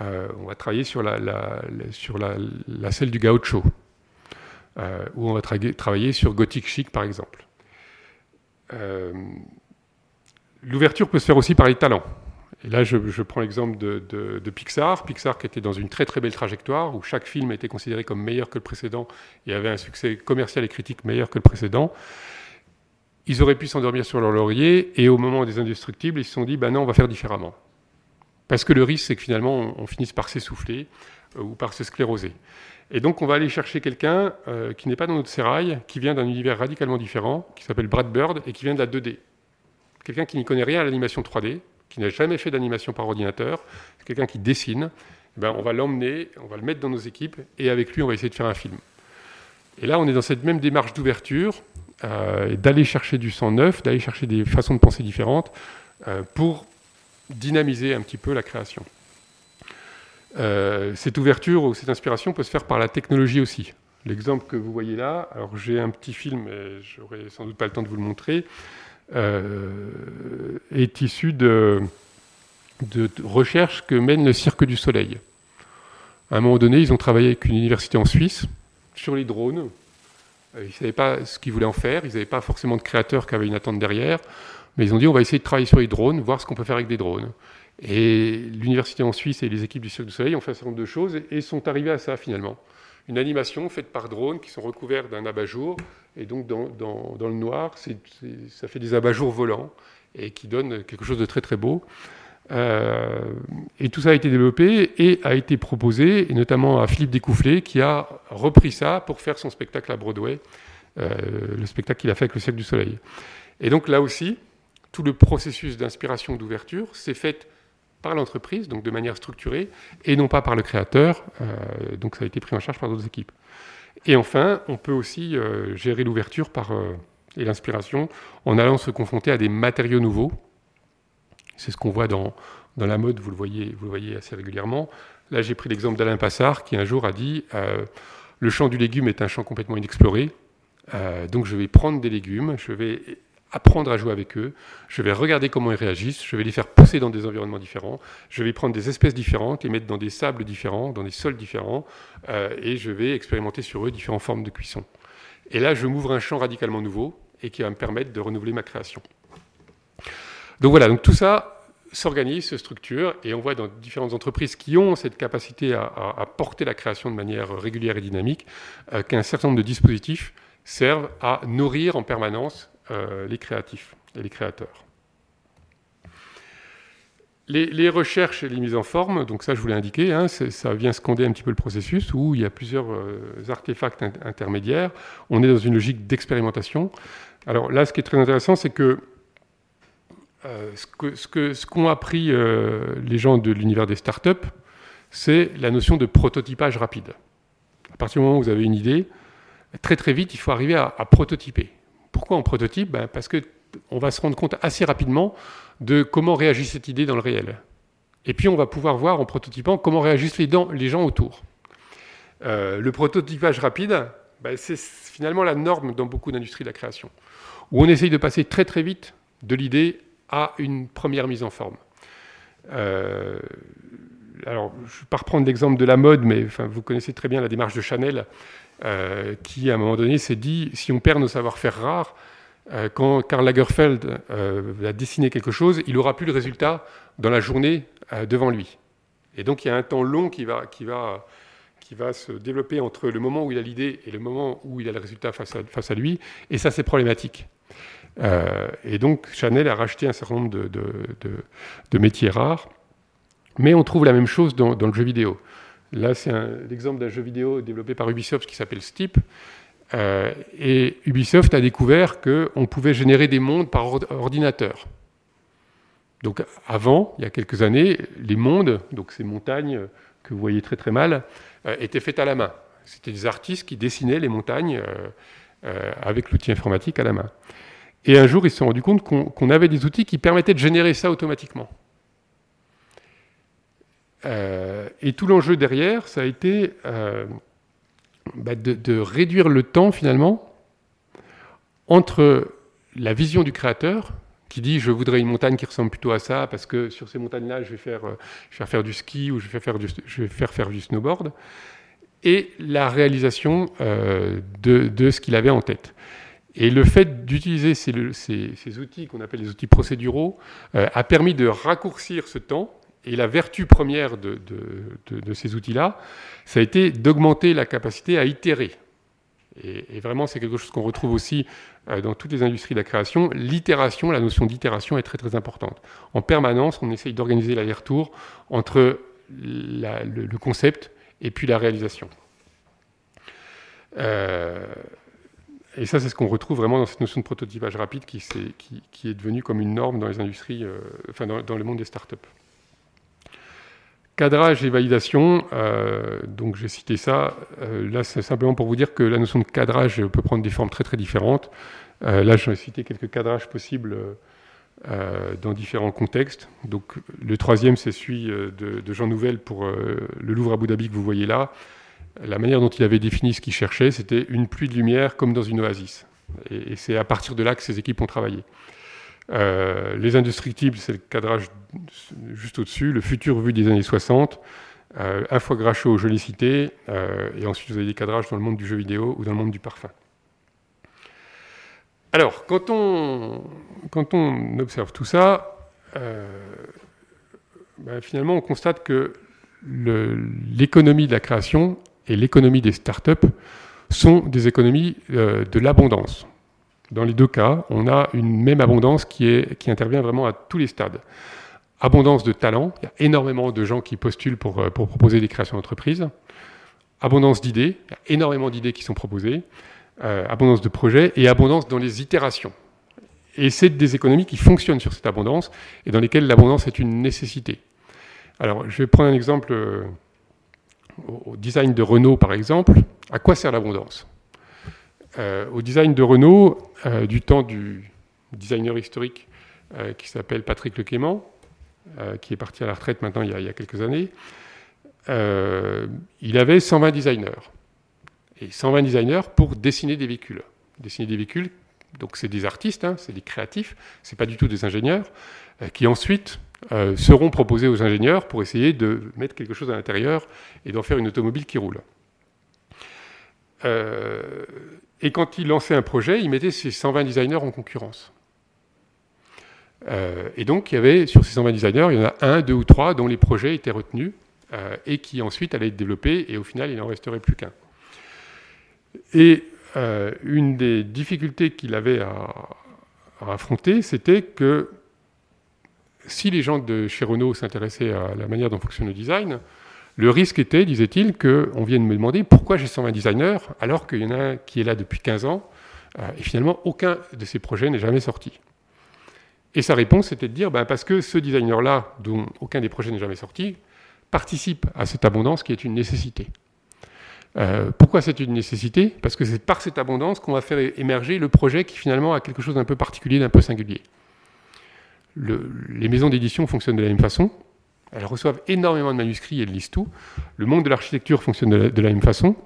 euh, on va travailler sur la, selle du gaucho, ou on va travailler sur gothique chic par exemple. L'ouverture peut se faire aussi par les talents. Et là, je, prends l'exemple de, de, Pixar. Pixar qui était dans une très très belle trajectoire, où chaque film était considéré comme meilleur que le précédent et avait un succès commercial et critique meilleur que le précédent. Ils auraient pu s'endormir sur leur laurier, et au moment des indestructibles, ils se sont dit, ben non, on va faire différemment. Parce que le risque, c'est que finalement, on, finisse par s'essouffler euh, ou par se scléroser. Et donc, on va aller chercher quelqu'un euh, qui n'est pas dans notre sérail, qui vient d'un univers radicalement différent, qui s'appelle Brad Bird, et qui vient de la 2D. Quelqu'un qui n'y connaît rien à l'animation 3D, qui n'a jamais fait d'animation par ordinateur, quelqu'un qui dessine. Eh ben, on va l'emmener, on va le mettre dans nos équipes, et avec lui, on va essayer de faire un film. Et là, on est dans cette même démarche d'ouverture, euh, d'aller chercher du sang neuf, d'aller chercher des façons de penser différentes, pour dynamiser un petit peu la création. Euh, cette ouverture ou cette inspiration peut se faire par la technologie aussi. L'exemple que vous voyez là, alors j'ai un petit film, et j'aurai sans doute pas le temps de vous le montrer, euh, est issu de, recherches que mène le Cirque du Soleil. À un moment donné, ils ont travaillé avec une université en Suisse sur les drones. Euh, ils ne savaient pas ce qu'ils voulaient en faire, ils n'avaient pas forcément de créateurs qui avaient une attente derrière. Mais ils ont dit on va essayer de travailler sur les drones, voir ce qu'on peut faire avec des drones. Et l'université en Suisse et les équipes du Cirque du Soleil ont fait un certain nombre de choses et, sont arrivés à ça finalement. Une animation faite par drones qui sont recouverts d'un abat-jour. Et donc dans, le noir, ça fait des abat-jours volants et qui donnent quelque chose de très très beau. Euh, et tout ça a été développé et a été proposé, et notamment à Philippe Découfflé, qui a repris ça pour faire son spectacle à Broadway, euh, le spectacle qu'il a fait avec le Cirque du Soleil. Et donc là aussi, tout le processus d'inspiration, d'ouverture, s'est fait par l'entreprise, donc de manière structurée, et non pas par le créateur. Euh, donc ça a été pris en charge par d'autres équipes. Et enfin, on peut aussi euh, gérer l'ouverture par, euh, et l'inspiration en allant se confronter à des matériaux nouveaux. C'est ce qu'on voit dans, la mode, vous le voyez assez régulièrement. Là, j'ai pris l'exemple d'Alain Passard, qui un jour a dit Le champ du légume est un champ complètement inexploré. donc je vais prendre des légumes, je vais apprendre à jouer avec eux, je vais regarder comment ils réagissent, je vais les faire pousser dans des environnements différents, je vais prendre des espèces différentes, les mettre dans des sables différents, dans des sols différents, euh, et je vais expérimenter sur eux différentes formes de cuisson. Et là, je m'ouvre un champ radicalement nouveau et qui va me permettre de renouveler ma création. Donc voilà, donc tout ça s'organise, se structure, et on voit dans différentes entreprises qui ont cette capacité à, porter la création de manière régulière et dynamique, euh, qu'un certain nombre de dispositifs servent à nourrir en permanence les créatifs et les créateurs. Les, recherches et les mises en forme, donc ça je vous l'ai indiqué, hein, ça vient sconder un petit peu le processus où il y a plusieurs euh, artefacts intermédiaires. On est dans une logique d'expérimentation. Alors là, ce qui est très intéressant, c'est que euh, ce ce qu'ont appris les gens de l'univers des startups, c'est la notion de prototypage rapide. À partir du moment où vous avez une idée, très très vite, il faut arriver à prototyper. Pourquoi en prototype ben, Parce qu'on va se rendre compte assez rapidement de comment réagit cette idée dans le réel. Et puis on va pouvoir voir en prototypant comment réagissent les, gens autour. Euh, le prototypage rapide, ben, c'est finalement la norme dans beaucoup d'industries de la création, où on essaye de passer très très vite de l'idée à une première mise en forme. Euh, alors, je ne vais pas reprendre l'exemple de la mode, mais vous connaissez très bien la démarche de Chanel, euh, qui à un moment donné s'est dit si on perd nos savoir-faire rares, euh, quand Karl Lagerfeld euh, va dessiner quelque chose, il aura plus le résultat dans la journée devant lui. Et donc il y a un temps long qui va, qui va, qui va se développer entre le moment où il a l'idée et le moment où il a le résultat face à, face à lui, et ça c'est problématique. et donc Chanel a racheté un certain nombre de, de, de, métiers rares, mais on trouve la même chose dans, dans le jeu vidéo. Là, c'est l'exemple d'un jeu vidéo développé par Ubisoft qui s'appelle Steep. Euh, et Ubisoft a découvert qu'on pouvait générer des mondes par ordinateur. Donc avant, il y a quelques années, les mondes, donc ces montagnes que vous voyez très très mal, euh, étaient faites à la main. C'était des artistes qui dessinaient les montagnes euh, avec l'outil informatique à la main. Et un jour, ils se sont rendus compte qu'on avait des outils qui permettaient de générer ça automatiquement. Euh, et tout l'enjeu derrière, ça a été euh, bah, de, réduire le temps finalement entre la vision du créateur qui dit je voudrais une montagne qui ressemble plutôt à ça parce que sur ces montagnes-là je vais faire, euh, je vais faire, du ski ou je vais faire, du, je vais faire faire du snowboard et la réalisation de, ce qu'il avait en tête. Et le fait d'utiliser ces, outils qu'on appelle les outils procéduraux a permis de raccourcir ce temps. Et la vertu première de, ces outils-là, ça a été d'augmenter la capacité à itérer. Et, vraiment, c'est quelque chose qu'on retrouve aussi euh, dans toutes les industries de la création. L'itération, la notion d'itération est très très importante. En permanence, on essaye d'organiser l'aller-retour entre le, concept et puis la réalisation. Euh, et ça, c'est ce qu'on retrouve vraiment dans cette notion de prototypage rapide qui, est, devenue comme une norme dans les industries, euh, enfin dans, le monde des startups. Cadrage et validation, euh, donc j'ai cité ça. Euh, là, c'est simplement pour vous dire que la notion de cadrage peut prendre des formes très très différentes. là, j'ai cité quelques cadrages possibles dans différents contextes. Donc, le troisième, c'est celui de, Jean Nouvel pour le Louvre Abu Dhabi que vous voyez là la manière dont il avait défini ce qu'il cherchait, c'était une pluie de lumière comme dans une oasis. Et, c'est à partir de là que ces équipes ont travaillé. Euh, les indestructibles, c'est le cadrage juste au-dessus, le futur vu des années 60, euh, un foie je l'ai cité, euh, et ensuite vous avez des cadrages dans le monde du jeu vidéo ou dans le monde du parfum. Alors, quand on, observe tout ça, ben, finalement, on constate que l'économie de la création et l'économie des startups sont des économies euh, de l'abondance. Dans les deux cas, on a une même abondance qui, intervient vraiment à tous les stades. Abondance de talent, il y a énormément de gens qui postulent pour, euh, proposer des créations d'entreprise. Abondance d'idées, il y a énormément d'idées qui sont proposées. Euh, abondance de projets et abondance dans les itérations. Et c'est des économies qui fonctionnent sur cette abondance et dans lesquelles l'abondance est une nécessité. Alors, je vais prendre un exemple au design de Renault, par exemple, à quoi sert l'abondance? Euh, Au design de Renault, euh, du temps du designer historique euh, qui s'appelle Patrick Lequément, qui est parti à la retraite maintenant il y a, quelques années, il avait 120 designers. Et 120 designers pour dessiner des véhicules. Dessiner des véhicules, donc c'est des artistes, hein, c'est des créatifs, c'est pas du tout des ingénieurs, qui ensuite seront proposés aux ingénieurs pour essayer de mettre quelque chose à l'intérieur et d'en faire une automobile qui roule. Euh, et quand il lançait un projet, il mettait ses 120 designers en concurrence. Euh, et donc, il y avait, sur ces 120 designers, il y en a un, deux ou trois dont les projets étaient retenus et qui ensuite allaient être développés, et au final, il n'en resterait plus qu'un. Et une des difficultés qu'il avait à affronter, c'était que si les gens de chez Renault s'intéressaient à la manière dont fonctionne le design, le risque était, disait-il, qu'on vienne me demander pourquoi j'ai 120 designers alors qu'il y en a un qui est là depuis 15 ans euh, et finalement aucun de ces projets n'est jamais sorti. Et sa réponse était de dire ben, parce que ce designer-là, dont aucun des projets n'est jamais sorti, participe à cette abondance qui est une nécessité. Euh, pourquoi c'est une nécessité? Parce que c'est par cette abondance qu'on va faire émerger le projet qui finalement a quelque chose d'un peu particulier, d'un peu singulier les maisons d'édition fonctionnent de la même façon. Elles reçoivent énormément de manuscrits et elles lisent tout. Le monde de l'architecture fonctionne de la, même façon.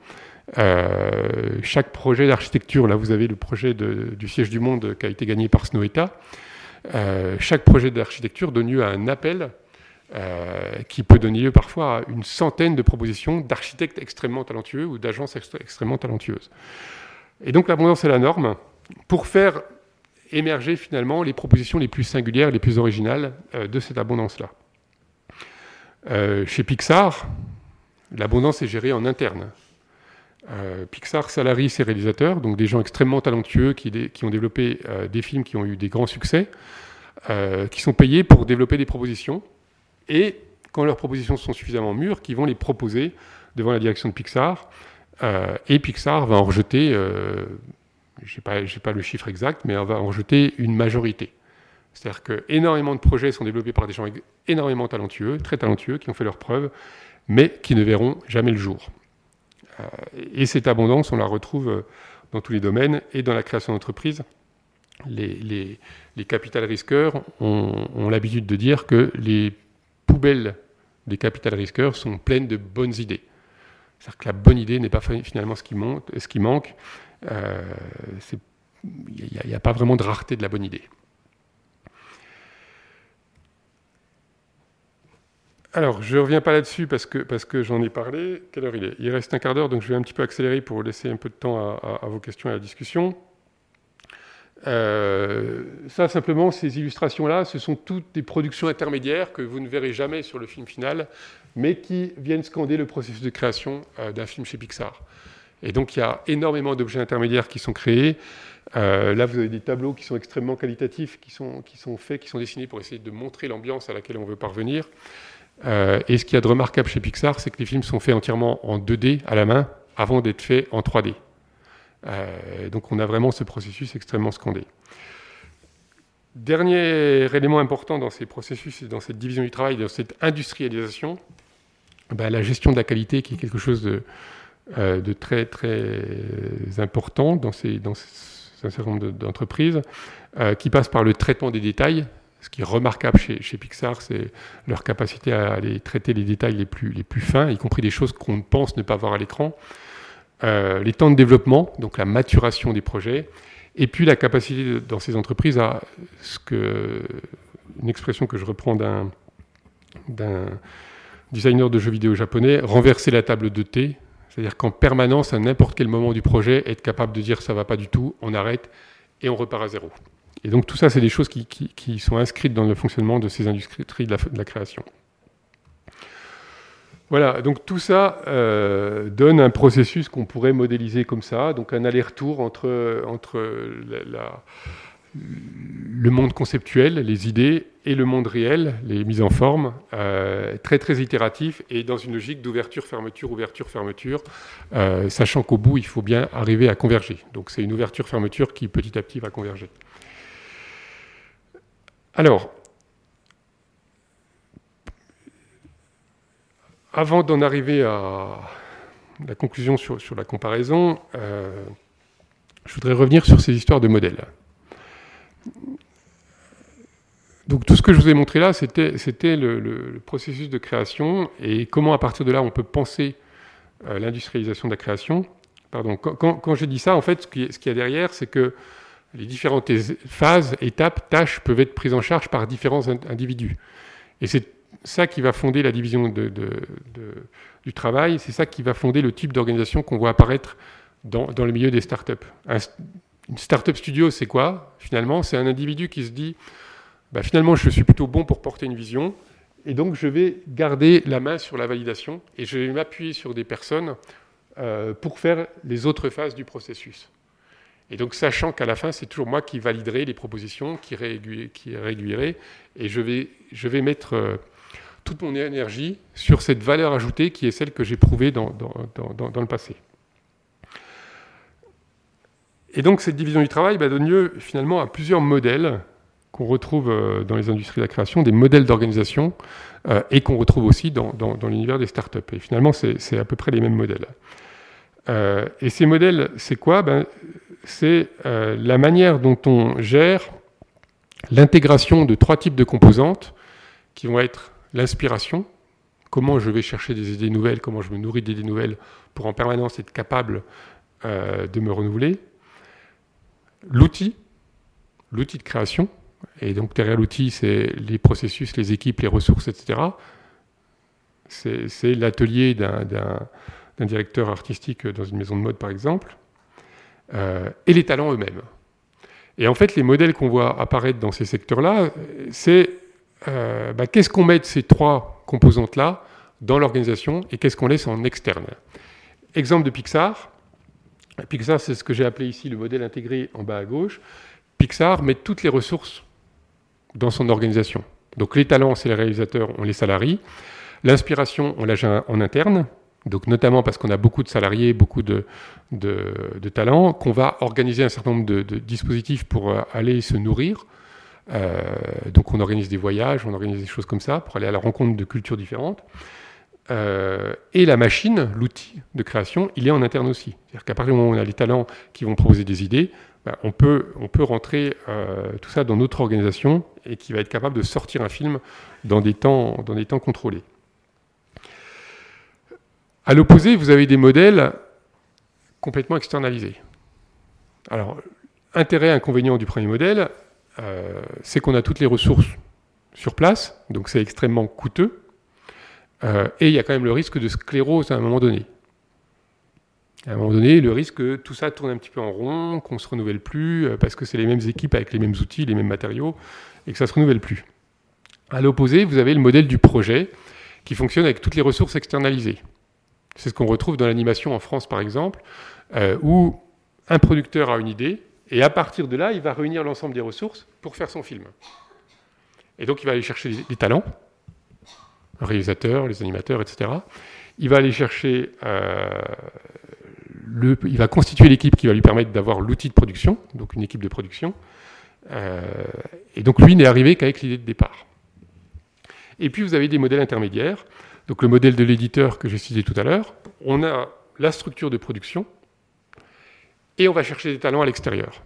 Euh, chaque projet d'architecture, là vous avez le projet du siège du monde qui a été gagné par Snoweta. Euh, chaque projet d'architecture donne lieu à un appel euh, qui peut donner lieu parfois à une centaine de propositions d'architectes extrêmement talentueux ou d'agences extrêmement talentueuses. Et donc l'abondance est la norme. Pour faire émerger finalement les propositions les plus singulières, les plus originales euh, de cette abondance-là. Euh, chez Pixar, l'abondance est gérée en interne. Euh, Pixar salarie ses réalisateurs, donc des gens extrêmement talentueux qui, ont développé des films qui ont eu des grands succès, qui sont payés pour développer des propositions, et quand leurs propositions sont suffisamment mûres, qui vont les proposer devant la direction de Pixar, et Pixar va en rejeter je n'ai pas, le chiffre exact, mais va en rejeter une majorité. C'est-à-dire que énormément de projets sont développés par des gens énormément talentueux, très talentueux, qui ont fait leurs preuves, mais qui ne verront jamais le jour. Euh, et cette abondance, on la retrouve euh, dans tous les domaines et dans la création d'entreprises. Les, capital risqueurs ont, l'habitude de dire que les poubelles des capital risqueurs sont pleines de bonnes idées. C'est-à-dire que la bonne idée n'est pas finalement ce qui, monte, ce qui manque, euh, il n'y a, pas vraiment de rareté de la bonne idée. Alors, je ne reviens pas là-dessus parce que, j'en ai parlé. Quelle heure il est? Il reste un quart d'heure, donc je vais un petit peu accélérer pour laisser un peu de temps à, vos questions et à la discussion. ça, simplement, ces illustrations-là, ce sont toutes des productions intermédiaires que vous ne verrez jamais sur le film final, mais qui viennent scander le processus de création d'un film chez Pixar. Et donc, il y a énormément d'objets intermédiaires qui sont créés. Euh, là, vous avez des tableaux qui sont extrêmement qualitatifs, qui sont, qui sont faits, qui sont dessinés pour essayer de montrer l'ambiance à laquelle on veut parvenir. Euh, et ce qu'il y a de remarquable chez Pixar, c'est que les films sont faits entièrement en 2D à la main avant d'être faits en 3D. Euh, donc on a vraiment ce processus extrêmement scandé. Dernier élément important dans ces processus et dans cette division du travail, dans cette industrialisation, ben, la gestion de la qualité qui est quelque chose de, de très très important dans un certain nombre d'entreprises, euh, qui passent par le traitement des détails. Ce qui est remarquable chez, Pixar, c'est leur capacité à aller traiter les détails les plus, fins, y compris des choses qu'on pense ne pas voir à l'écran. Euh, les temps de développement, donc la maturation des projets, et puis la capacité dans ces entreprises à ce que une expression que je reprends d'un designer de jeux vidéo japonais, renverser la table de thé, c'est-à-dire qu'en permanence, à n'importe quel moment du projet, être capable de dire ça va pas du tout, on arrête et on repart à zéro. Et donc tout ça, c'est des choses qui, sont inscrites dans le fonctionnement de ces industries de la, création. Voilà, donc tout ça euh, donne un processus qu'on pourrait modéliser comme ça, donc un aller-retour entre, le monde conceptuel, les idées, et le monde réel, les mises en forme, euh, très très itératif et dans une logique d'ouverture-fermeture, ouverture-fermeture, euh, sachant qu'au bout, il faut bien arriver à converger. Donc c'est une ouverture-fermeture qui petit à petit va converger. Alors, avant d'en arriver à la conclusion sur, la comparaison, euh, je voudrais revenir sur ces histoires de modèles. Donc tout ce que je vous ai montré là, c'était le, processus de création et comment à partir de là on peut penser euh, l'industrialisation de la création. Pardon, quand, je dis ça, en fait, ce qu'il y a derrière, c'est que les différentes phases, étapes, tâches peuvent être prises en charge par différents individus. Et c'est ça qui va fonder la division du travail, c'est ça qui va fonder le type d'organisation qu'on voit apparaître dans, le milieu des startups. Une startup studio, c'est quoi Finalement, c'est un individu qui se dit bah, finalement, je suis plutôt bon pour porter une vision, et donc je vais garder la main sur la validation, et je vais m'appuyer sur des personnes euh, pour faire les autres phases du processus. Et donc, sachant qu'à la fin, c'est toujours moi qui validerai les propositions, qui, régulerai, et je vais, je vais mettre euh, toute mon énergie sur cette valeur ajoutée qui est celle que j'ai prouvée dans, dans, dans le passé. Et donc cette division du travail bah, donne lieu finalement à plusieurs modèles qu'on retrouve euh, dans les industries de la création, des modèles d'organisation, euh, et qu'on retrouve aussi dans, l'univers des startups. Et finalement, c'est à peu près les mêmes modèles. Et ces modèles, c'est quoi? Ben, C'est la manière dont on gère l'intégration de trois types de composantes qui vont être l'inspiration, comment je vais chercher des idées nouvelles, comment je me nourris d'idées nouvelles pour en permanence être capable de me renouveler, l'outil, l'outil de création, et donc derrière l'outil, c'est les processus, les équipes, les ressources, etc. C'est l'atelier d'un directeur artistique dans une maison de mode, par exemple, euh, et les talents eux-mêmes. Et en fait, les modèles qu'on voit apparaître dans ces secteurs-là, c'est euh, bah, qu'est-ce qu'on met de ces trois composantes-là dans l'organisation et qu'est-ce qu'on laisse en externe? Exemple de Pixar, Pixar, c'est ce que j'ai appelé ici le modèle intégré en bas à gauche. Pixar met toutes les ressources dans son organisation. Donc les talents, c'est les réalisateurs, on les salarie. L'inspiration, on la en interne, donc notamment parce qu'on a beaucoup de salariés, beaucoup de, talents, qu'on va organiser un certain nombre de, dispositifs pour euh, aller se nourrir. Euh, donc on organise des voyages, on organise des choses comme ça pour aller à la rencontre de cultures différentes. Euh, et la machine, l'outil de création, il est en interne aussi. C'est-à-dire qu'à partir du moment où on a les talents qui vont proposer des idées, ben, on, peut, rentrer tout ça dans notre organisation et qui va être capable de sortir un film dans des temps contrôlés. À l'opposé, vous avez des modèles complètement externalisés. Alors, intérêt, inconvénient du premier modèle, euh, c'est qu'on a toutes les ressources sur place, donc c'est extrêmement coûteux. Euh, et il y a quand même le risque de sclérose à un moment donné. À un moment donné, le risque que tout ça tourne un petit peu en rond, qu'on ne se renouvelle plus, euh, parce que c'est les mêmes équipes avec les mêmes outils, les mêmes matériaux, et que ça ne se renouvelle plus. À l'opposé, vous avez le modèle du projet, qui fonctionne avec toutes les ressources externalisées. C'est ce qu'on retrouve dans l'animation en France, par exemple, euh, où un producteur a une idée, et à partir de là, il va réunir l'ensemble des ressources pour faire son film. Et donc, il va aller chercher des talents, les réalisateurs, les animateurs, etc. Il va aller chercher euh, il va constituer l'équipe qui va lui permettre d'avoir l'outil de production, donc une équipe de production. Euh, et donc lui n'est arrivé qu'avec l'idée de départ. Et puis vous avez des modèles intermédiaires. Donc le modèle de l'éditeur que j'ai cité tout à l'heure, on a la structure de production et on va chercher des talents à l'extérieur.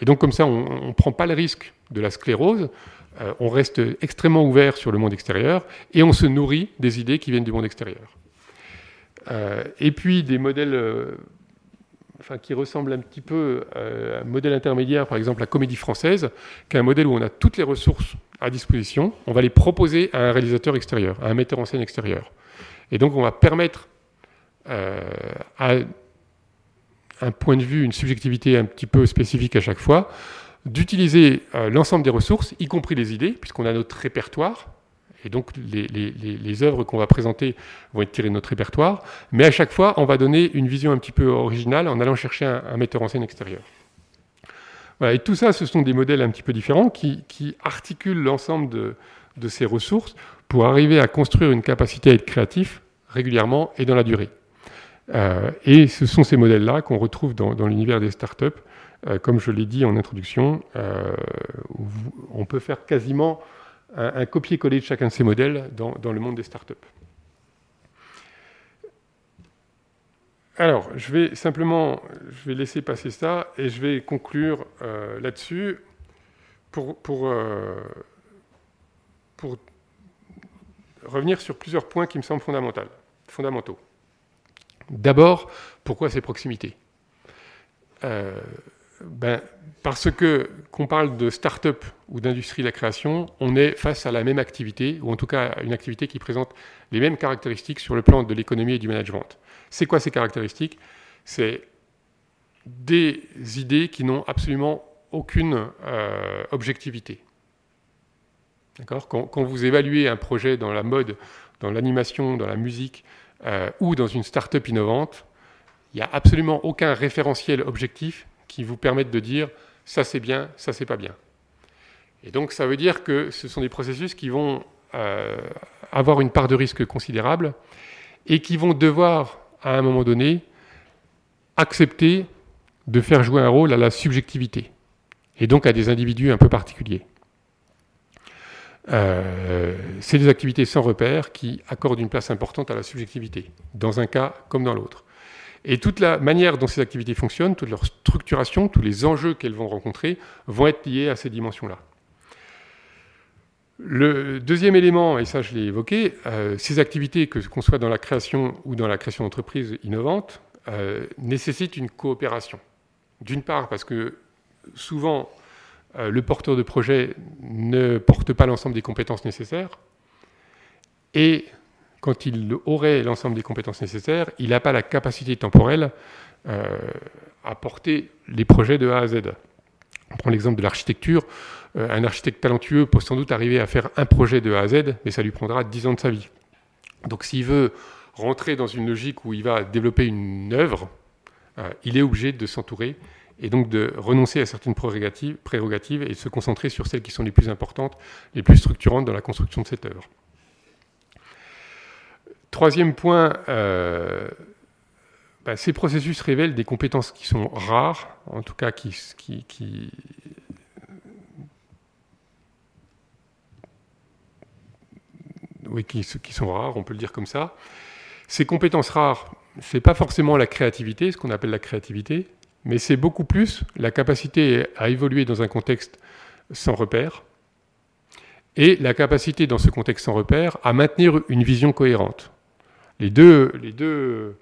Et donc comme ça, on ne prend pas le risque de la sclérose, euh, on reste extrêmement ouvert sur le monde extérieur et on se nourrit des idées qui viennent du monde extérieur. Euh, et puis des modèles euh, enfin, qui ressemblent un petit peu à un modèle intermédiaire, par exemple la comédie française, qui est un modèle où on a toutes les ressources à disposition, on va les proposer à un réalisateur extérieur, à un metteur en scène extérieur. Et donc on va permettre euh, à un point de vue, une subjectivité un petit peu spécifique à chaque fois, d'utiliser l'ensemble des ressources, y compris les idées, puisqu'on a notre répertoire, et donc les, œuvres qu'on va présenter vont être tirées de notre répertoire, mais à chaque fois, on va donner une vision un petit peu originale en allant chercher un, metteur en scène extérieur. et tout ça, ce sont des modèles un petit peu différents qui, articulent l'ensemble de, ces ressources pour arriver à construire une capacité à être créatif régulièrement et dans la durée. Euh, et ce sont ces modèles-là qu'on retrouve dans, l'univers des startups. Euh, comme je l'ai dit en introduction, euh, on peut faire quasiment un, copier-coller de chacun de ces modèles dans, le monde des startups. Alors, je vais simplement, je vais laisser passer ça et je vais conclure euh, là-dessus pour, euh, pour, revenir sur plusieurs points qui me semblent fondamentaux. D'abord, pourquoi ces proximités? Euh, ben, parce que qu'on parle de start-up ou d'industrie de la création, on est face à la même activité, ou en tout cas à une activité qui présente les mêmes caractéristiques sur le plan de l'économie et du management. C'est quoi ces caractéristiques? C'est des idées qui n'ont absolument aucune euh, objectivité. Quand, quand, vous évaluez un projet dans la mode, dans l'animation, dans la musique euh, ou dans une start-up innovante, il n'y a absolument aucun référentiel objectif qui vous permettent de dire ça c'est bien, ça c'est pas bien. Et donc ça veut dire que ce sont des processus qui vont euh, avoir une part de risque considérable et qui vont devoir, à un moment donné, accepter de faire jouer un rôle à la subjectivité, et donc à des individus un peu particuliers. Euh, c'est des activités sans repère qui accordent une place importante à la subjectivité, dans un cas comme dans l'autre. Et toute la manière dont ces activités fonctionnent, toute leur structuration, tous les enjeux qu'elles vont rencontrer vont être liés à ces dimensions-là. Le deuxième élément, et ça je l'ai évoqué, euh, ces activités, que qu'on soit dans la création ou dans la création d'entreprises innovantes, euh, nécessitent une coopération. D'une part parce que souvent euh, le porteur de projet ne porte pas l'ensemble des compétences nécessaires, et quand il aurait l'ensemble des compétences nécessaires, il n'a pas la capacité temporelle euh, à porter les projets de A à Z. On prend l'exemple de l'architecture. Euh, un architecte talentueux peut sans doute arriver à faire un projet de A à Z, mais ça lui prendra 10 ans de sa vie. Donc s'il veut rentrer dans une logique où il va développer une œuvre, euh, il est obligé de s'entourer et donc de renoncer à certaines prérogatives, prérogatives et de se concentrer sur celles qui sont les plus importantes, les plus structurantes dans la construction de cette œuvre. Troisième point, euh, bah, ces processus révèlent des compétences qui sont rares, en tout cas qui, qui, qui oui, qui, qui, sont rares, on peut le dire comme ça. Ces compétences rares, ce n'est pas forcément la créativité, ce qu'on appelle la créativité, mais c'est beaucoup plus la capacité à évoluer dans un contexte sans repère et la capacité dans ce contexte sans repère à maintenir une vision cohérente les deux, les deux,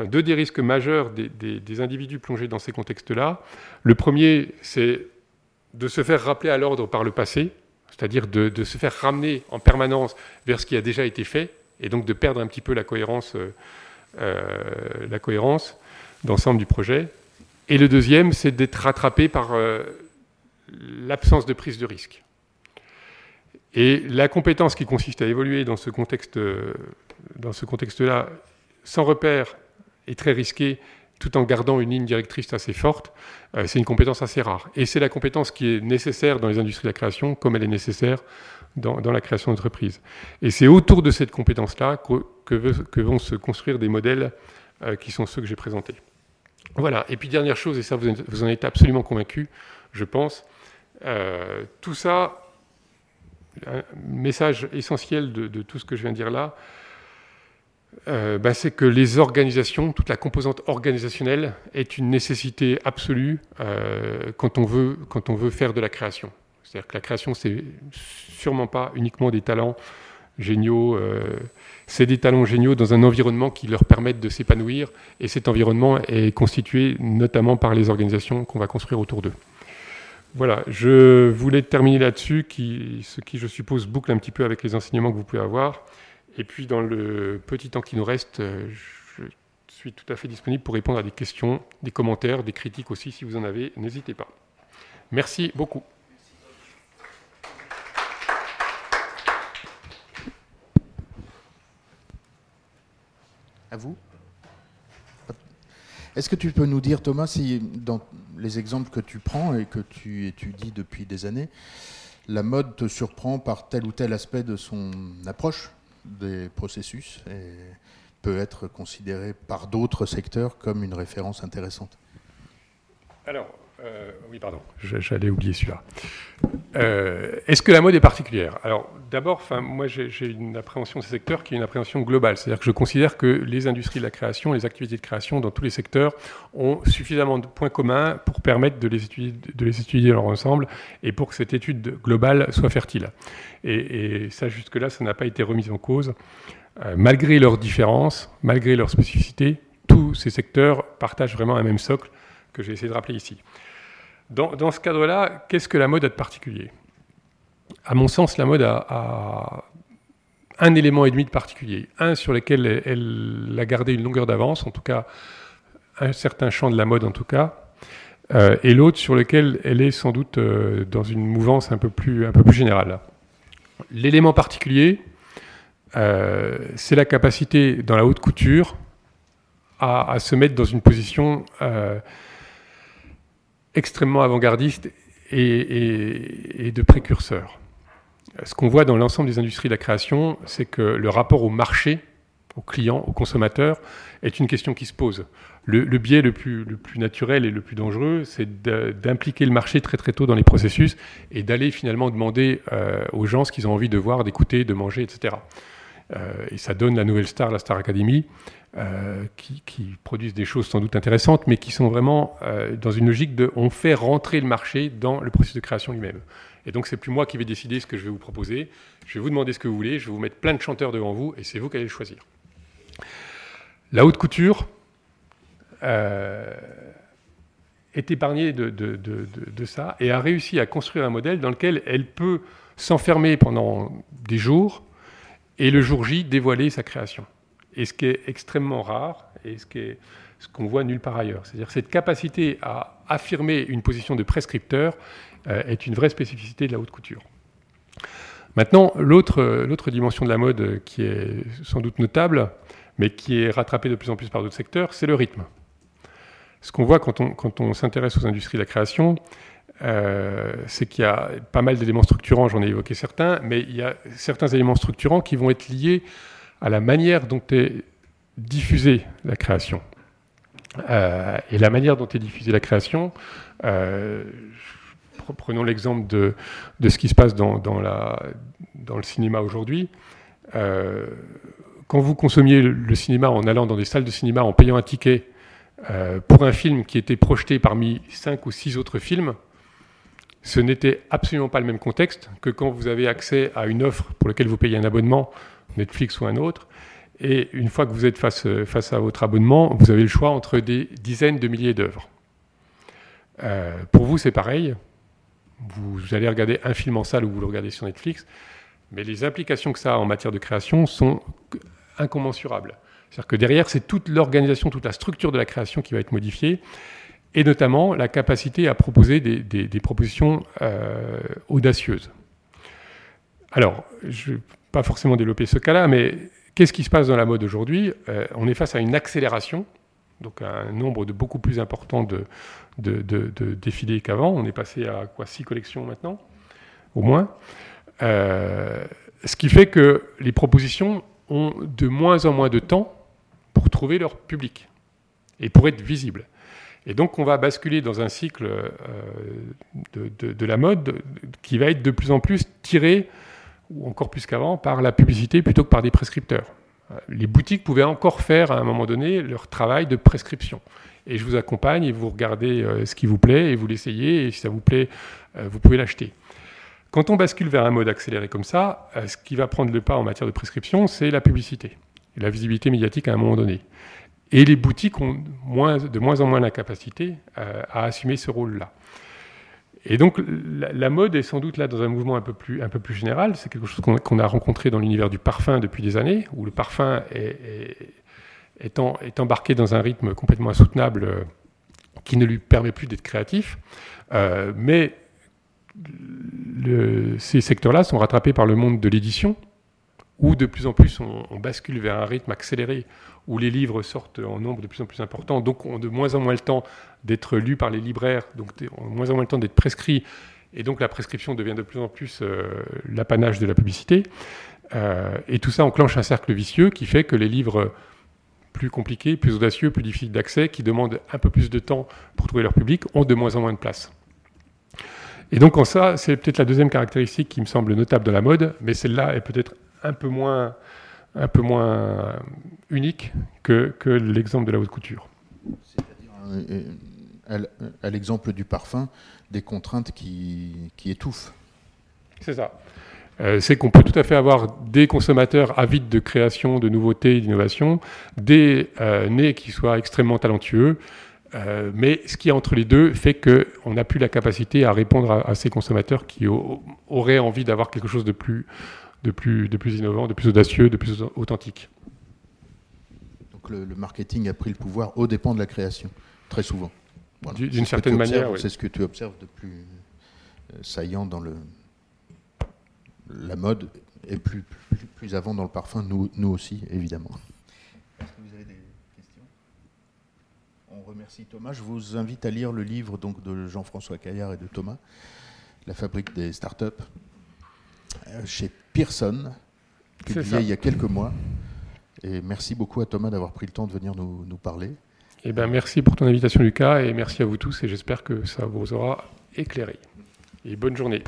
deux des risques majeurs des, individus plongés dans ces contextes-là. Le premier, c'est de se faire rappeler à l'ordre par le passé, c'est-à-dire de, se faire ramener en permanence vers ce qui a déjà été fait, et donc de perdre un petit peu la cohérence euh, la cohérence d'ensemble du projet. Et le deuxième, c'est d'être rattrapé par l'absence de prise de risque. Et la compétence qui consiste à évoluer dans ce contexte, dans ce contexte-là, sans repère et très risqué, tout en gardant une ligne directrice assez forte, euh, c'est une compétence assez rare. Et c'est la compétence qui est nécessaire dans les industries de la création, comme elle est nécessaire dans, la création d'entreprise. Et c'est autour de cette compétence-là que, vont se construire des modèles euh, qui sont ceux que j'ai présentés. Voilà. Et puis dernière chose, et ça vous, en êtes absolument convaincu, je pense, euh, tout ça, un message essentiel de, tout ce que je viens de dire là, euh, bah, c'est que les organisations, toute la composante organisationnelle est une nécessité absolue euh, quand, on veut, quand on veut faire de la création. C'est-à-dire que la création, c'est sûrement pas uniquement des talents géniaux, euh, c'est des talents géniaux dans un environnement qui leur permettent de s'épanouir, et cet environnement est constitué notamment par les organisations qu'on va construire autour d'eux. Voilà, je voulais terminer là-dessus, ce qui, je suppose, boucle un petit peu avec les enseignements que vous pouvez avoir. Et puis, dans le petit temps qui nous reste, euh, je suis tout à fait disponible pour répondre à des questions, des commentaires, des critiques aussi, si vous en avez. N'hésitez pas. Merci beaucoup. À vous Est-ce que tu peux nous dire, Thomas, si dans les exemples que tu prends et que tu étudies depuis des années, la mode te surprend par tel ou tel aspect de son approche? Des processus et peut être considéré par d'autres secteurs comme une référence intéressante. Alors, euh, oui, pardon, j'allais oublier celui-là. Euh, est-ce que la mode est particulière? Alors, d'abord, moi, j'ai une appréhension de ces secteurs qui est une appréhension globale. C'est-à-dire que je considère que les industries de la création, les activités de création dans tous les secteurs ont suffisamment de points communs pour permettre de les étudier, de les étudier dans ensemble et pour que cette étude globale soit fertile. Et, ça, jusque-là, ça n'a pas été remis en cause. Euh, malgré leurs différences, malgré leurs spécificités, tous ces secteurs partagent vraiment un même socle que j'ai essayé de rappeler ici. Dans, ce cadre-là, qu'est-ce que la mode a de particulier? À mon sens, la mode a, un élément et demi de particulier. Un sur lequel elle, a gardé une longueur d'avance, en tout cas un certain champ de la mode en tout cas, euh, et l'autre sur lequel elle est sans doute euh, dans une mouvance un peu plus, générale. L'élément particulier, euh, c'est la capacité dans la haute couture à, se mettre dans une position extrêmement avant-gardiste et, de précurseur. Ce qu'on voit dans l'ensemble des industries de la création, c'est que le rapport au marché, aux clients, aux consommateurs, est une question qui se pose. Le, biais le plus, le plus, naturel et le plus dangereux, c'est d'impliquer le marché très très tôt dans les processus et d'aller finalement demander euh, aux gens ce qu'ils ont envie de voir, d'écouter, de manger, etc. Euh, et ça donne la nouvelle star, la Star Academy, euh, qui, produisent des choses sans doute intéressantes, mais qui sont vraiment euh, dans une logique de on fait rentrer le marché dans le processus de création lui-même. Et donc c'est plus moi qui vais décider ce que je vais vous proposer, je vais vous demander ce que vous voulez, je vais vous mettre plein de chanteurs devant vous, et c'est vous qui allez le choisir. La haute couture est épargnée de, ça et a réussi à construire un modèle dans lequel elle peut s'enfermer pendant des jours et le jour J dévoiler sa création et ce qui est extrêmement rare et ce qu'on voit nulle part ailleurs. C'est-à-dire cette capacité à affirmer une position de prescripteur euh, est une vraie spécificité de la haute couture. Maintenant, l'autre dimension de la mode qui est sans doute notable, mais qui est rattrapée de plus en plus par d'autres secteurs, c'est le rythme. Ce qu'on voit quand on s'intéresse aux industries de la création, euh, c'est qu'il y a pas mal d'éléments structurants, j'en ai évoqué certains, mais il y a certains éléments structurants qui vont être liés à la manière dont est diffusée la création. Euh, et la manière dont est diffusée la création, euh, prenons l'exemple de, ce qui se passe dans, dans, le cinéma aujourd'hui. Quand vous consommiez le, cinéma en allant dans des salles de cinéma, en payant un ticket pour un film qui était projeté parmi cinq ou six autres films, ce n'était absolument pas le même contexte que quand vous avez accès à une offre pour laquelle vous payez un abonnement Netflix ou un autre. Et une fois que vous êtes face, face à votre abonnement, vous avez le choix entre des dizaines de milliers d'œuvres. Euh, pour vous, c'est pareil. Vous, allez regarder un film en salle ou vous le regardez sur Netflix, mais les implications que ça a en matière de création sont incommensurables. C'est-à-dire que derrière, c'est toute l'organisation, toute la structure de la création qui va être modifiée, et notamment la capacité à proposer des, propositions euh, audacieuses. Alors, je ne vais pas forcément développer ce cas-là, mais qu'est-ce qui se passe dans la mode aujourd'hui? Euh, On est face à une accélération, donc un nombre de beaucoup plus important de, défilés qu'avant. On est passé à quoi? Six collections maintenant, au moins. Euh, ce qui fait que les propositions ont de moins en moins de temps pour trouver leur public et pour être visibles. Et donc on va basculer dans un cycle euh, de, la mode qui va être de plus en plus tiré, ou encore plus qu'avant, par la publicité plutôt que par des prescripteurs. Euh, les boutiques pouvaient encore faire à un moment donné leur travail de prescription. Et je vous accompagne et vous regardez euh, ce qui vous plaît et vous l'essayez et si ça vous plaît, vous pouvez l'acheter. Quand on bascule vers un mode accéléré comme ça, ce qui va prendre le pas en matière de prescription, c'est la publicité et la visibilité médiatique à un moment donné. Et les boutiques ont de moins en moins la capacité euh, à assumer ce rôle-là. Et donc la, mode est sans doute là dans un mouvement un peu plus, général. C'est quelque chose qu'on a rencontré dans l'univers du parfum depuis des années, où le parfum est, embarqué dans un rythme complètement insoutenable euh, qui ne lui permet plus d'être créatif. Euh, mais ces secteurs-là sont rattrapés par le monde de l'édition, où de plus en plus on, bascule vers un rythme accéléré, où les livres sortent en nombre de plus en plus important, donc ont de moins en moins le temps d'être lus par les libraires, donc ont de moins en moins le temps d'être prescrits, et donc la prescription devient de plus en plus euh, l'apanage de la publicité. Euh, et tout ça enclenche un cercle vicieux qui fait que les livres plus compliqués, plus audacieux, plus difficiles d'accès, qui demandent un peu plus de temps pour trouver leur public, ont de moins en moins de place. Et donc en ça, c'est peut-être la deuxième caractéristique qui me semble notable de la mode, mais celle-là est peut-être un peu moins, un peu moins unique que, que l'exemple de la haute couture. C'est-à-dire, euh, à l'exemple du parfum, des contraintes qui, qui étouffent. C'est ça. Euh, c'est qu'on peut tout à fait avoir des consommateurs avides de création, de nouveautés, d'innovation, des euh, nés qui soient extrêmement talentueux, mais ce qui est entre les deux fait qu'on n'a plus la capacité à répondre à, ces consommateurs qui auraient envie d'avoir quelque chose de plus, de plus, de plus innovant, de plus audacieux, de plus authentique. Donc le, marketing a pris le pouvoir au dépens de la création, très souvent. D'une certaine manière, C'est ce que tu observes de plus euh, saillant dans le, la mode et plus, plus, avant dans le parfum, nous, nous aussi, évidemment. Est-ce que vous avez des questions? On remercie Thomas. Je vous invite à lire le livre donc, de Jean-François Caillard et de Thomas, La fabrique des startups. Euh, chez Pearson, publié il y a quelques mois. Et merci beaucoup à Thomas d'avoir pris le temps de venir nous, nous parler. Eh ben, merci pour ton invitation, Lucas, et merci à vous tous, et j'espère que ça vous aura éclairé. Et bonne journée.